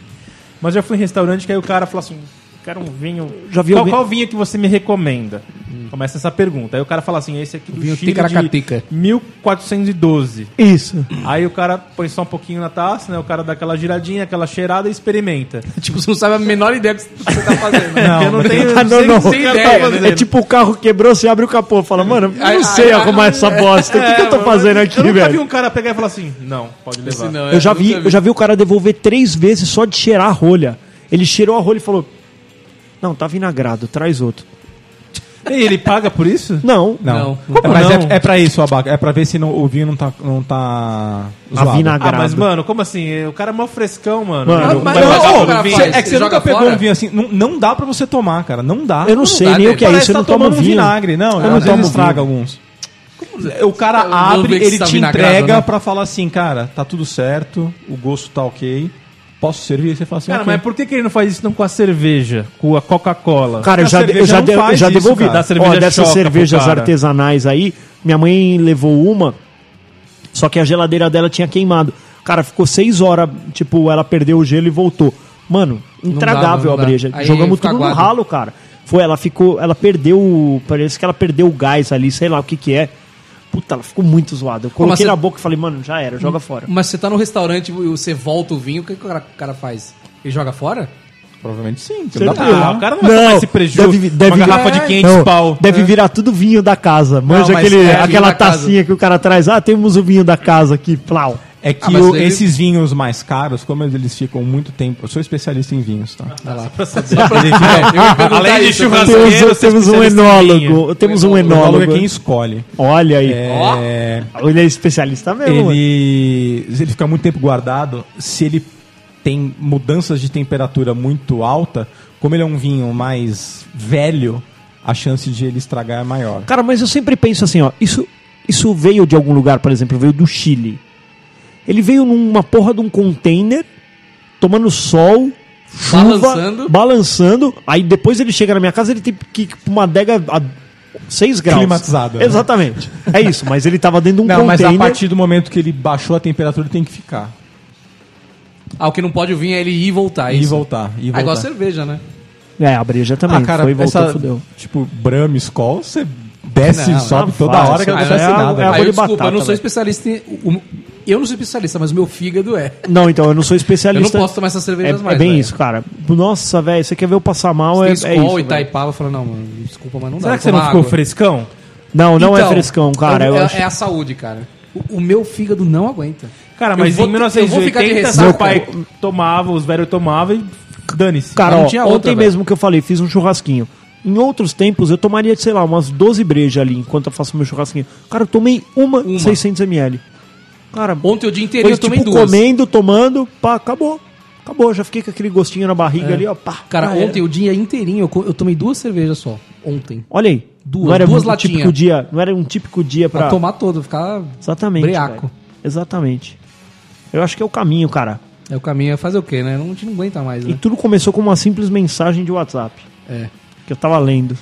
B: Mas já fui em restaurante que aí o cara falou assim: quero um vinho.
D: Já vi
B: qual,
D: alguém-
B: qual vinho que você me recomenda? Começa essa pergunta. Aí o cara fala assim: esse aqui do
E: Vinho
B: Chile
E: Ticaracatica.
B: de 1412.
D: Isso.
B: Aí o cara põe só um pouquinho na taça, né? O cara dá aquela giradinha, aquela cheirada e experimenta.
E: Tipo, você não sabe a menor ideia do que você tá fazendo.
B: Não, eu não tenho
D: não,
B: sei-
D: não.
B: sei o que eu tô
E: É,
B: fazendo.
D: É tipo o carro quebrou, você abre o capô, fala, mano, eu não sei arrumar essa bosta. O que, que eu tô
B: É,
D: fazendo
B: eu
D: aqui,
B: nunca vi
D: velho?
B: um cara pegar e falar assim: não, pode levar.
E: Não,
D: Eu já
E: nunca
D: vi, eu já vi o cara devolver três vezes só de cheirar a rolha. Ele cheirou a rolha e falou: Não, tá vinagrado, traz outro.
B: E ele paga por isso?
D: Não,
A: Não.
E: Não.
A: É, mas
B: não?
A: É, é pra isso, Abaca. É pra ver se não- o vinho não tá, não tá zoado.
D: Avinagrado.
B: Ah, mas, mano, como assim? O cara é mó frescão, mano.
D: Mano,
B: Não
E: mas
B: vai
E: não,
B: vinho.
A: É que você nunca pegou
E: fora?
A: um vinho assim. Não, não dá pra você tomar, cara. Não dá.
D: eu não sei
E: dá,
D: nem
E: né?
D: o que é
A: Parece
D: isso, eu não
A: tá
D: tomo
A: tomando
D: vinho.
A: vinagre. Não,
D: Eu
A: às
D: não
A: vezes
D: tomo
A: estraga alguns. O cara abre, ele
E: tá
A: te entrega
E: né?
A: pra falar assim, cara, tá tudo certo, o gosto tá ok, posso servir? Você fala assim,
B: Cara,
A: ok.
B: mas por que, que ele não faz isso não com a cerveja? Com a Coca-Cola?
D: Cara, eu já, eu já,
A: não
D: de- eu já
A: isso,
D: devolvi.
A: cara.
B: Cerveja
D: Ó, dessas cervejas artesanais aí, minha mãe levou uma, só que a geladeira dela tinha queimado. Cara, ficou seis horas, tipo, ela perdeu o gelo e voltou. Mano, intragável
E: não dá.
D: a breja.
E: Aí
D: Jogamos tudo no
E: aguado.
D: ralo, cara. Foi, ela ficou, ela perdeu, o- parece que ela perdeu o gás ali, sei lá o que que é. Puta, ela ficou muito zoada. Eu coloquei na
E: você-
D: boca e falei, mano, já era, joga fora.
E: Mas você tá no restaurante e você volta o vinho, o que, que o cara, o cara faz? Ele joga fora?
A: Provavelmente sim. porque
D: Certeza.
A: não dá pra-
B: Ah, o cara não vai tomar esse prejuízo.
D: Deve, deve
B: uma
D: virar-
B: garrafa de 500
D: Não,
B: pau.
D: Deve virar tudo vinho da casa. Manja
A: mas
D: aquele,
E: é,
D: aquela
E: da casa.
D: tacinha que o cara traz. Ah, temos o vinho da casa aqui, plau.
A: É que
E: Ah,
A: o-
E: ele-
A: esses vinhos mais caros, como eles ficam muito tempo. Eu sou especialista em vinhos, tá?
E: Vai lá.
B: Além de churrasqueiro,
D: Temos,
B: você é
D: temos um
B: em
D: enólogo. Temos um
A: O enólogo
D: enólogo.
A: é quem escolhe.
D: Olha aí.
A: É,
D: Ele é especialista mesmo.
A: ele, se ele fica muito tempo guardado, se ele tem mudanças de temperatura muito alta, como ele é um vinho mais velho, a chance de ele estragar é maior.
D: Cara, mas eu sempre penso assim, ó. Isso, isso veio de algum lugar, por exemplo, veio do Chile. Ele veio numa porra de um container, tomando sol, chuva,
E: Balançando.
D: balançando. Aí depois ele chega na minha casa, ele tem que ir pra uma adega a 6 graus.
A: Climatizada, né?
D: Exatamente. É isso, mas ele tava dentro de um
A: Não, mas
D: container.
A: a partir do momento que ele baixou a temperatura, ele tem que ficar.
E: Ah, o que não pode vir é ele ir e voltar. é
A: E
E: isso?
A: voltar. E
E: Ah,
A: voltar.
E: igual cerveja, né?
D: É, a breja também.
A: Ah, cara,
D: foi e voltou,
A: essa,
D: fudeu.
A: tipo, Brahma, Skol, você desce
E: Não,
A: e sobe
D: não
A: toda
D: faz,
A: hora que não acontece
D: É a-
A: nada.
D: é a-
E: Ah,
D: Água
E: eu,
D: de
E: desculpa,
D: batata,
E: eu não sou
D: velho.
E: especialista em... eu não sou especialista, mas meu fígado é.
D: Não, então, eu não sou
E: Eu
D: especialista.
E: não posso tomar essas
D: É,
E: cervejas
D: é
E: mais,
D: bem
E: velho.
D: isso, cara. Nossa, velho, você quer ver eu passar mal?
E: Tem
D: É, é
E: Skol,
D: isso. velho.
E: Itaipava, eu falo, não, mano, desculpa, mas não dá.
B: Será que você não
E: tomar
B: ficou
E: água.
B: frescão?
D: Não, não é
E: Então,
D: frescão, cara.
E: eu-
D: Eu
E: é,
D: acho...
E: é a saúde, cara. O, o meu fígado não aguenta.
B: Cara,
E: Eu
B: mas em
E: eu vou ficar de
B: 1980
E: ressaca.
B: seu pai tomava, os velhos tomavam e dane-se.
D: Cara, ó, ontem
E: outra,
D: mesmo que eu falei, fiz um churrasquinho. Em outros tempos, eu tomaria, sei lá, umas 12 brejas ali enquanto eu faço meu churrasquinho. Cara, eu tomei uma,
E: Uma.
D: 600ml. Cara,
E: Ontem o dia inteirinho
D: foi
E: eu tomei
D: tipo
E: duas.
D: comendo, tomando, pá, acabou. Acabou, já fiquei com aquele gostinho na barriga ali, ó, pá.
E: Cara,
D: era.
E: ontem o dia inteirinho eu, tomei duas cervejas só. Ontem.
D: Olha aí.
E: Duas,
D: não era
E: duas
D: um
E: latinhas.
D: típico dia, não era um típico dia
E: Pra
D: pra...
E: tomar todo, ficar.
D: Exatamente.
E: Breaco.
D: Exatamente. Eu acho que é o caminho, cara.
E: É o caminho, é fazer o quê, né? A gente não aguenta mais,
D: E
E: né?
D: tudo começou com uma simples mensagem de WhatsApp.
E: É.
D: Que eu tava lendo.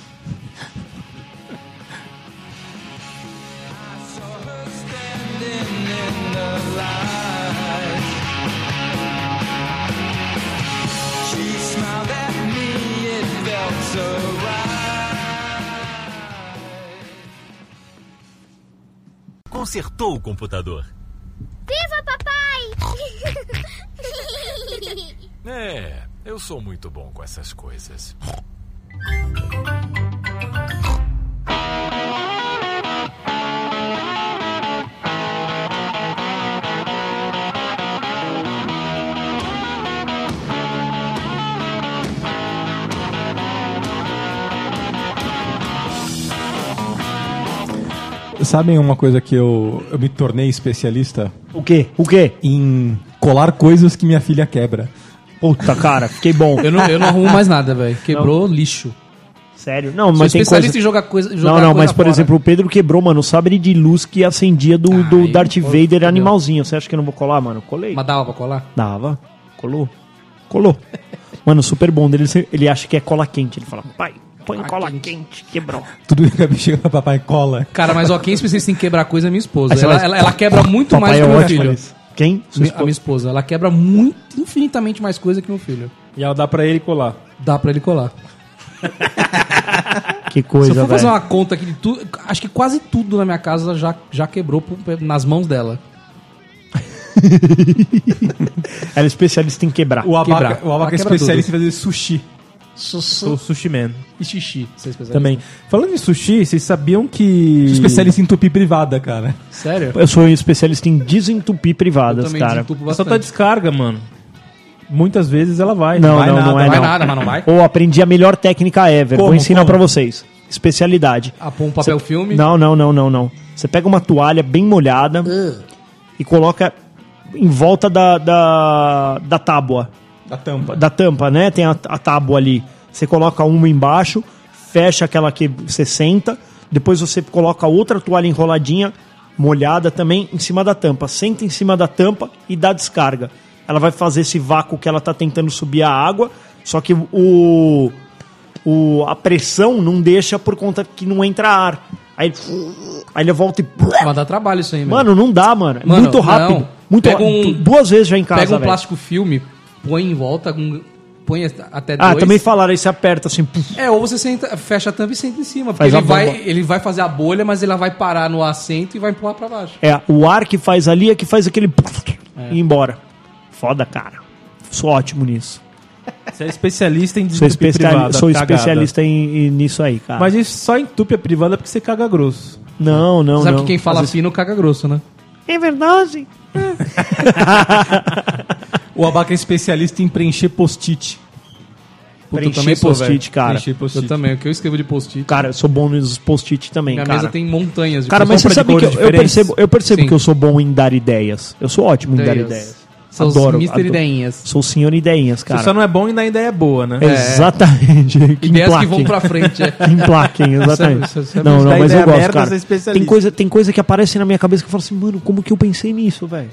C: Consertou o computador.
G: Viva papai!
F: É, eu sou muito bom com essas coisas.
A: Sabem uma coisa que eu, eu me tornei especialista?
D: O quê? O quê?
A: Em colar coisas que minha filha quebra.
D: Puta, cara, fiquei bom.
E: Eu não, eu não arrumo mais nada, velho. Quebrou lixo.
D: Sério? Não,
E: Sou
D: mas tem
E: especialista
D: coisa...
E: em jogar coisa. Jogar
D: Não, não,
E: coisa
D: mas por
E: fora.
D: exemplo, o Pedro quebrou, mano, o sabre de luz que acendia do, do Darth
E: pô,
D: Vader animalzinho. Você acha que eu não vou colar, mano? Colei.
E: Mas dava pra colar?
D: Dava. Colou. Colou. Mano, super bom dele. Ele, ele acha que é cola quente. Ele fala, pai, põe
E: Cola
D: cola
E: quente.
D: quente. Quebrou.
A: Tudo que a bexiga pra papai cola.
E: Cara, mas ó, quem é especialista em quebrar coisa é minha esposa. Ela,
D: vai-
E: ela, ela quebra muito
D: Papai
E: mais
D: é
E: que meu
D: ótimo
E: filho.
D: Quem? Sua
E: A
D: esposa.
E: minha esposa. Ela quebra muito, infinitamente mais coisa que meu filho.
B: E ela dá pra ele colar.
E: Dá pra ele colar.
D: Que
E: Se eu
D: coisa,
E: for fazer
D: velho.
E: uma conta aqui de tudo, acho que quase tudo na minha casa já, já quebrou nas mãos dela.
D: Ela é especialista em quebrar.
A: O abaca,
E: Quebrar.
A: o abaca é especialista em fazer sushi.
B: Sou sushi man.
E: E xixi. Você é?
D: Também.
B: Falando em sushi, vocês sabiam que.
A: Sou especialista em entupir privada, cara.
E: Sério?
D: Eu sou especialista em desentupir privadas, cara.
B: só tá descarga, mano. Muitas vezes ela vai.
D: Não,
A: vai
D: não,
A: nada,
D: não é
E: Não vai
D: não.
E: nada, mas não vai.
D: Ou aprendi a melhor técnica ever.
A: Como?
D: Vou ensinar pra vocês. Especialidade.
E: Ah, pôr um papel filme.
D: Não, não, não, não, não. Você pega uma toalha bem molhada e coloca em volta da, da, da tábua.
A: Da tampa.
D: Da tampa, né? Tem a, a tábua ali. Você coloca uma embaixo, fecha aquela que você senta, depois você coloca outra toalha enroladinha, molhada também, em cima da tampa. Senta em cima da tampa e dá descarga. Ela vai fazer esse vácuo que ela tá tentando subir a água, só que o, o a pressão não deixa por conta que não entra ar. Aí, aí ele volta e.
E: Mas dá trabalho isso aí, meu.
D: Mano, não dá, mano. É
E: Mano,
D: muito rápido.
E: não.
D: Muito rápido.
E: um-
D: Duas vezes já em casa.
E: Pega um
D: velho.
E: plástico filme, põe em volta, põe até
D: Ah,
E: dois.
D: também falaram, aí você aperta assim. puf.
E: É, ou você senta, fecha a tampa e senta em cima. Porque
D: Faz
E: ele vai, ele vai fazer a bolha, mas ele vai parar no assento e vai empurrar pra baixo.
D: É, o ar que faz ali é que faz aquele. puf,
E: É.
D: E ir embora. Foda, cara. Sou ótimo nisso.
B: Você é especialista em
D: Sou,
B: desentupir
D: especial,
B: privada,
D: sou
B: cagada.
D: especialista em, em- nisso aí, cara.
B: Mas isso só entupe a privada porque você caga grosso.
D: Não, não,
E: Sabe
D: não.
E: que quem fala
D: Às vezes-
E: fino caga grosso, né?
D: É verdade.
A: O abaca é especialista em preencher post-it.
E: Puta, eu
D: Preencher
E: também sou,
D: post-it, cara.
A: Preencher post-it.
E: Eu também, o que eu escrevo de post-it.
D: Cara, eu sou bom nos post-it também,
E: Minha
D: cara.
E: mesa tem montanhas de
D: Cara, mas você sabe que eu, eu percebo, eu percebo
E: Sim.
D: que eu sou bom em dar ideias. Eu sou ótimo em dar
E: Ideias. os
D: adoro,
E: Mr.
D: adoro.
E: Ideinhas.
D: Sou o senhor ideinhas, cara.
B: Você só não é bom e na ideia é boa, né?
D: Exatamente. Que
E: Ideias que
D: emplaquem.
E: vão pra frente. é.
D: Que emplaquem, exatamente.
E: Você- você- você-
D: não, não,
B: da
D: mas eu
B: ideia
D: gosto,
B: merda,
D: cara.
B: você é especialista.
D: Tem coisa, tem coisa que aparece na minha cabeça que eu falo assim, mano, como que eu pensei nisso, velho?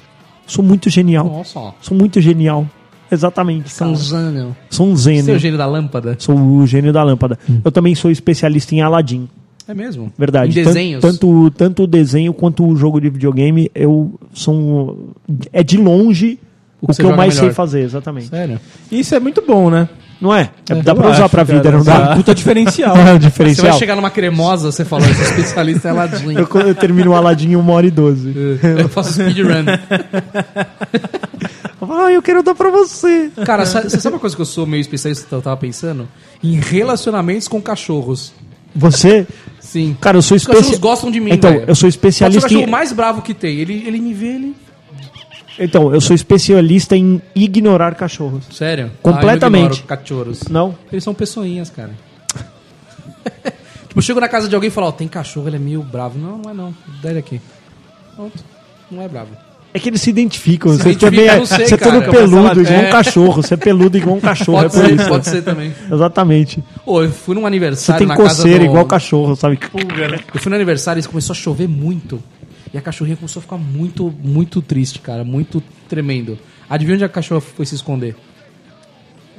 D: Sou muito genial.
E: Nossa.
D: Sou muito genial. Exatamente.
E: São gênio.
D: Sou um
E: Você é o gênio da lâmpada?
D: Sou o gênio da lâmpada. Eu também sou especialista em Aladdin.
E: É mesmo?
D: Verdade.
E: Em desenhos?
D: Tanto, tanto o desenho quanto o jogo de videogame, eu sou. É de longe
E: O
D: o
E: que
D: eu mais
E: melhor.
D: sei fazer, exatamente.
E: Sério?
B: Isso é muito bom, né?
D: Não é? É, dá
B: eu
D: pra usar
B: acho,
D: pra vida,
B: cara.
D: não dá?
A: Puta diferencial.
D: É um
E: Você
D: diferencial.
E: vai chegar numa cremosa, você falou, esse especialista é Aladdin.
D: Eu, eu termino o Aladdin em 1 hora e 12.
E: Eu faço speedrun.
D: Eu falo, ah, eu quero dar pra você.
E: Cara, você sabe uma coisa que eu sou meio especialista que eu tava pensando? Em relacionamentos com cachorros.
D: Você?
E: Sim.
D: Cara, eu sou
E: Os cachorros
D: especialista.
E: gostam de mim,
D: Então,
E: velho.
D: eu sou
E: Pode ser o
D: especialista
E: cachorro
D: em.
E: mais bravo que tem. Ele, ele me vê, ele...
D: Então, eu sou especialista em ignorar cachorros.
E: Sério?
D: Completamente.
E: Ah, eu ignoro cachorros.
D: Não?
E: Eles são pessoinhas, cara. tipo, eu chego na casa de alguém e falo, ó, tem cachorro, ele é meio bravo. Não, não é não. Dá ele aqui. Pronto. Não é bravo.
D: É que eles se identificam.
E: Se
D: você
E: identifica,
D: também é,
E: sei,
D: você é
E: cara.
D: todo peludo, igual
E: É.
D: um cachorro. Você é peludo igual um cachorro.
E: Pode
D: é por
E: ser,
D: isso.
E: pode ser também.
D: Exatamente.
E: Ô, eu fui num
D: Você
E: aniversário
D: tem
E: na casa
D: coceira
E: do...
D: igual cachorro, sabe?
E: Eu fui no aniversário e começou a chover muito. E a cachorrinha começou a ficar muito, muito triste, cara. Muito tremendo. Adivinha onde a cachorra foi se esconder?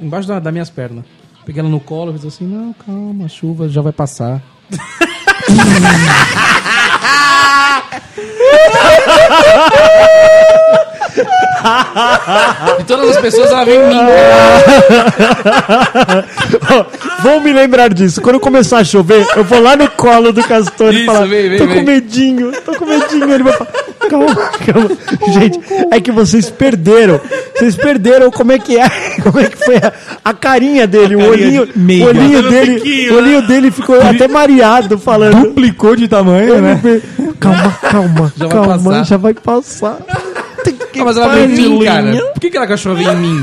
E: Embaixo da, das minhas pernas. Peguei ela no colo e fiz assim, não, calma, a chuva já vai passar. De todas as pessoas, ela veio em mim.
D: Vou me lembrar disso. Quando começar a chover, eu vou lá no colo do Castor e
E: Isso,
D: falar:
E: vem, vem,
D: tô com
E: vem."
D: medinho, tô com medinho. Ele vai falar: calma, calma. Gente, é que vocês perderam. Vocês perderam como é que é, como é que foi a, a carinha dele, o olhinho,
A: de meiga.
D: o olhinho
B: Fazendo
D: dele, o olhinho dele ficou até mareado falando.
A: Duplicou de tamanho, né?
D: Calma, calma,
E: Já vai
D: calma,
E: passar.
D: já vai passar.
E: Ah, mas ela veio em mim, cara. Por que, que aquela cachorra veio em mim?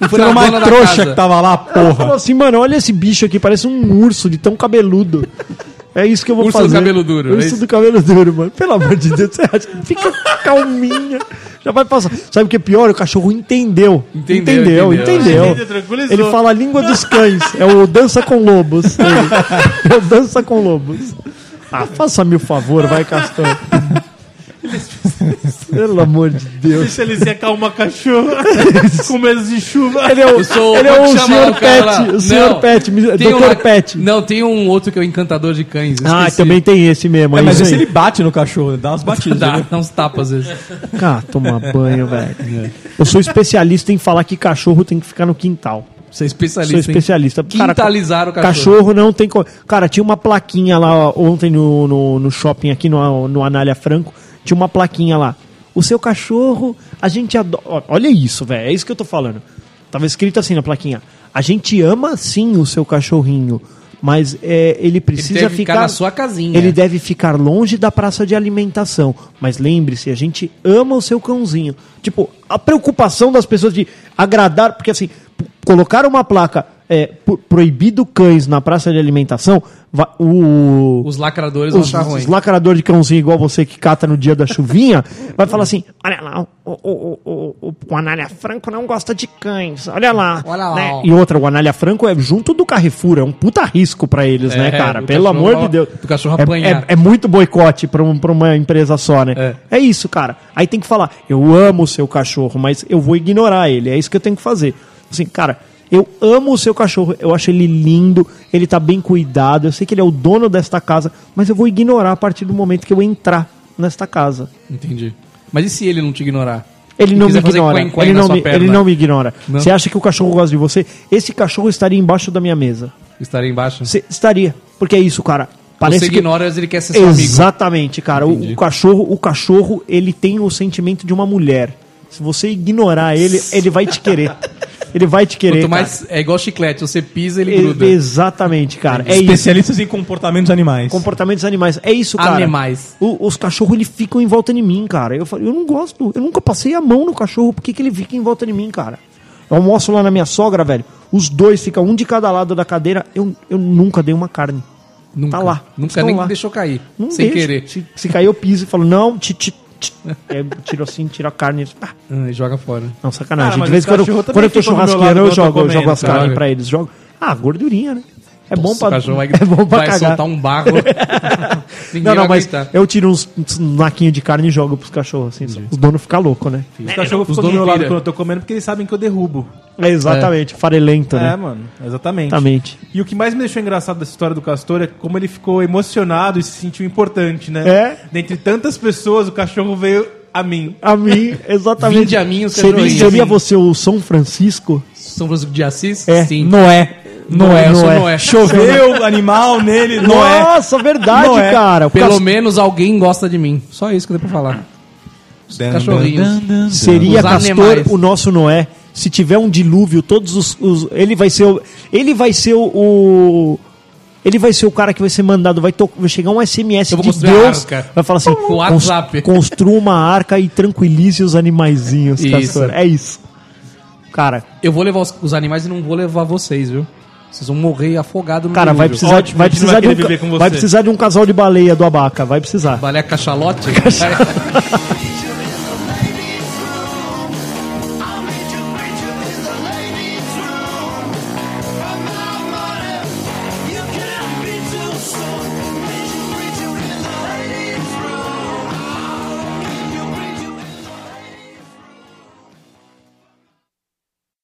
E: Não
A: Foi uma trouxa
E: casa.
A: que tava lá,
D: Falou
A: porra.
D: assim, mano, olha esse bicho aqui, parece um urso de tão cabeludo. É isso que eu vou
E: Urso do
D: fazer.
E: cabelo duro, é
D: Urso
E: isso?
D: do cabelo duro, mano. Pelo amor de Deus, você acha? Fica calminha. Já vai passar. Sabe o que é pior? O cachorro entendeu.
E: Entendeu,
D: Entendeu,
E: entendeu.
D: entendeu. Ele fala a língua dos cães. É o dança com lobos. Ele. É o dança com lobos. Ah, faça-me o favor, vai, Castor. Pelo amor de Deus.
B: Deixa ele secar uma cachorra com medo de chuva.
D: Ele é o,
E: sou
D: ele é o senhor
E: o cara lá?
D: Pet. O senhor
E: Não,
D: Pet.
E: Tem
D: Dr.
E: uma-
D: Pet.
E: Não, tem um outro que é o encantador de cães.
D: Ah,
E: esqueci.
D: também tem esse mesmo.
A: É,
D: É,
A: mas esse
D: aí.
A: ele bate no cachorro, dá umas batidas.
E: Dá,
A: né?
E: dá uns tapas às vezes.
D: Ah, tomar banho, velho. Eu sou especialista em falar que cachorro tem que ficar no quintal.
E: Você é
D: Sou
E: especialista em
D: especialista.
E: quintalizar o cachorro.
D: Cachorro não tem. co- Cara, tinha uma plaquinha lá ontem no, no, no shopping aqui no, no Anália Franco. Tinha uma plaquinha lá. O seu cachorro, a gente adora. Olha isso, velho. É isso que eu tô falando. Tava escrito assim na plaquinha. A gente ama sim o seu cachorrinho, mas é, ele precisa
E: deve ficar
D: ficar
E: na sua casinha.
D: Ele deve ficar longe da praça de alimentação. Mas lembre-se, a gente ama o seu cãozinho. Tipo, a preocupação das pessoas de agradar, porque assim, colocar uma placa é, pro- proibido cães na praça de alimentação, o,
E: Os lacradores vão
D: os,
E: achar ruim.
D: os lacrador de cãozinho igual você que cata no dia da chuvinha, vai falar assim: olha lá, o, o, o, o, o Anália Franco não gosta de cães, olha lá.
E: Olha lá,
D: né? E outra, o Anália Franco é junto do Carrefour, é um puta risco pra eles,
E: É,
D: né, cara? Pelo amor de Deus.
E: do cachorro
D: É-
E: apanhar.
D: É, é muito boicote pra, um- pra uma empresa só, né? É. isso, cara. Aí tem que falar: eu amo o seu cachorro, mas eu vou ignorar ele. É isso que eu tenho que fazer. Assim, cara. Eu amo o seu cachorro, eu acho ele lindo, ele tá bem cuidado, eu sei que ele é o dono desta casa, mas eu vou ignorar a partir do momento que eu entrar nesta casa.
E: Entendi. Mas e se ele não te ignorar?
D: Ele não me ignora.
E: quen-quen
D: Ele
E: na
D: não me, ele não me ignora.
E: Não?
D: Você acha que o cachorro gosta de você? Esse cachorro estaria embaixo da minha mesa.
E: Estaria embaixo?
D: Você estaria. Porque é isso, cara. Parece
E: Você
D: que
E: ignora, mas ele quer ser seu amigo.
D: Exatamente, cara. O, o cachorro, o cachorro, ele tem o sentimento de uma mulher. Se você ignorar ele, ele vai te querer. Ele vai te querer.
E: Quanto
D: cara.
E: mais. É igual chiclete, você pisa, ele gruda.
D: Exatamente, cara. É isso.
A: Especialistas em comportamentos animais.
D: Comportamentos animais. É isso, cara.
E: Animais.
D: O- os cachorros, eles ficam em volta de mim, cara. Eu falei, eu não gosto. Eu nunca passei a mão no cachorro. Por que, que ele fica em volta de mim, cara? Eu almoço lá na minha sogra, velho. Os dois ficam um de cada lado da cadeira. Eu, eu nunca dei uma carne.
E: Nunca.
D: Tá lá.
E: Nunca
D: Estão
E: nem
D: lá.
E: deixou cair.
D: Não
E: sem
D: deixo.
E: querer.
D: Se, se cair, eu piso e falo, não, ti, ti. É, tiro assim, tiro a carne. Ah,
E: Ah, e joga fora.
D: não, sacanagem.
B: Ah, mas
D: de vez em quando, quando eu tô churrasqueiro, eu jogo, eu jogo as
B: cara.
D: carnes pra eles. Jogo. Ah, gordurinha, né? É bom
E: O vai,
D: é bom pra
E: vai
D: cagar.
E: soltar um barro. Ninguém
D: Não, não,
E: vai
D: mas
E: aguentar.
D: eu tiro uns, uns naquinhos de carne e jogo pros cachorros. Assim, os donos ficam loucos, né?
B: Os cachorros
E: Os
B: ficam do meu lado quando eu tô comendo porque eles sabem que eu derrubo.
D: É, exatamente, farelento,
B: É,
D: né?
B: mano, exatamente.
D: Exatamente.
B: E o que mais me deixou engraçado dessa história do Castor é como ele ficou emocionado e se sentiu importante, né?
D: É.
B: Dentre tantas pessoas, o cachorro veio a mim.
D: A mim, exatamente.
E: Vinde a mim, os
D: seria, seria você o São Francisco?
E: São Francisco de Assis?
D: É.
E: Sim.
A: Noé. Noé.
E: eu sou
D: Noé.
E: Noé.
A: Choveu animal nele, Noé.
D: Nossa, verdade,
A: Noé.
D: cara. O
E: Pelo
D: cas-
E: menos alguém gosta de mim. Só isso que deu pra falar. Os cachorrinhos.
D: Seria
E: Os
D: Castor
E: animais.
D: o nosso Noé. Se tiver um dilúvio, todos os. os- ele vai ser o. Ele vai ser o. o- ele vai ser o cara que vai ser mandado, vai, to- vai chegar um SMS
E: Eu vou
D: de
E: construir a
D: Deus,
E: arca.
D: vai falar assim,
E: Com WhatsApp.
D: construa uma arca e tranquilize os animaizinhos,
E: Isso.
D: Castor. É isso. Cara,
E: Eu vou levar os, os animais e não vou levar vocês, viu? Vocês vão morrer afogados no
D: cara, vai precisar,
B: Ótimo,
D: vai precisar
B: vai
D: de um, vai precisar de um casal de baleia do abaca, vai precisar.
E: Baleia cachalote?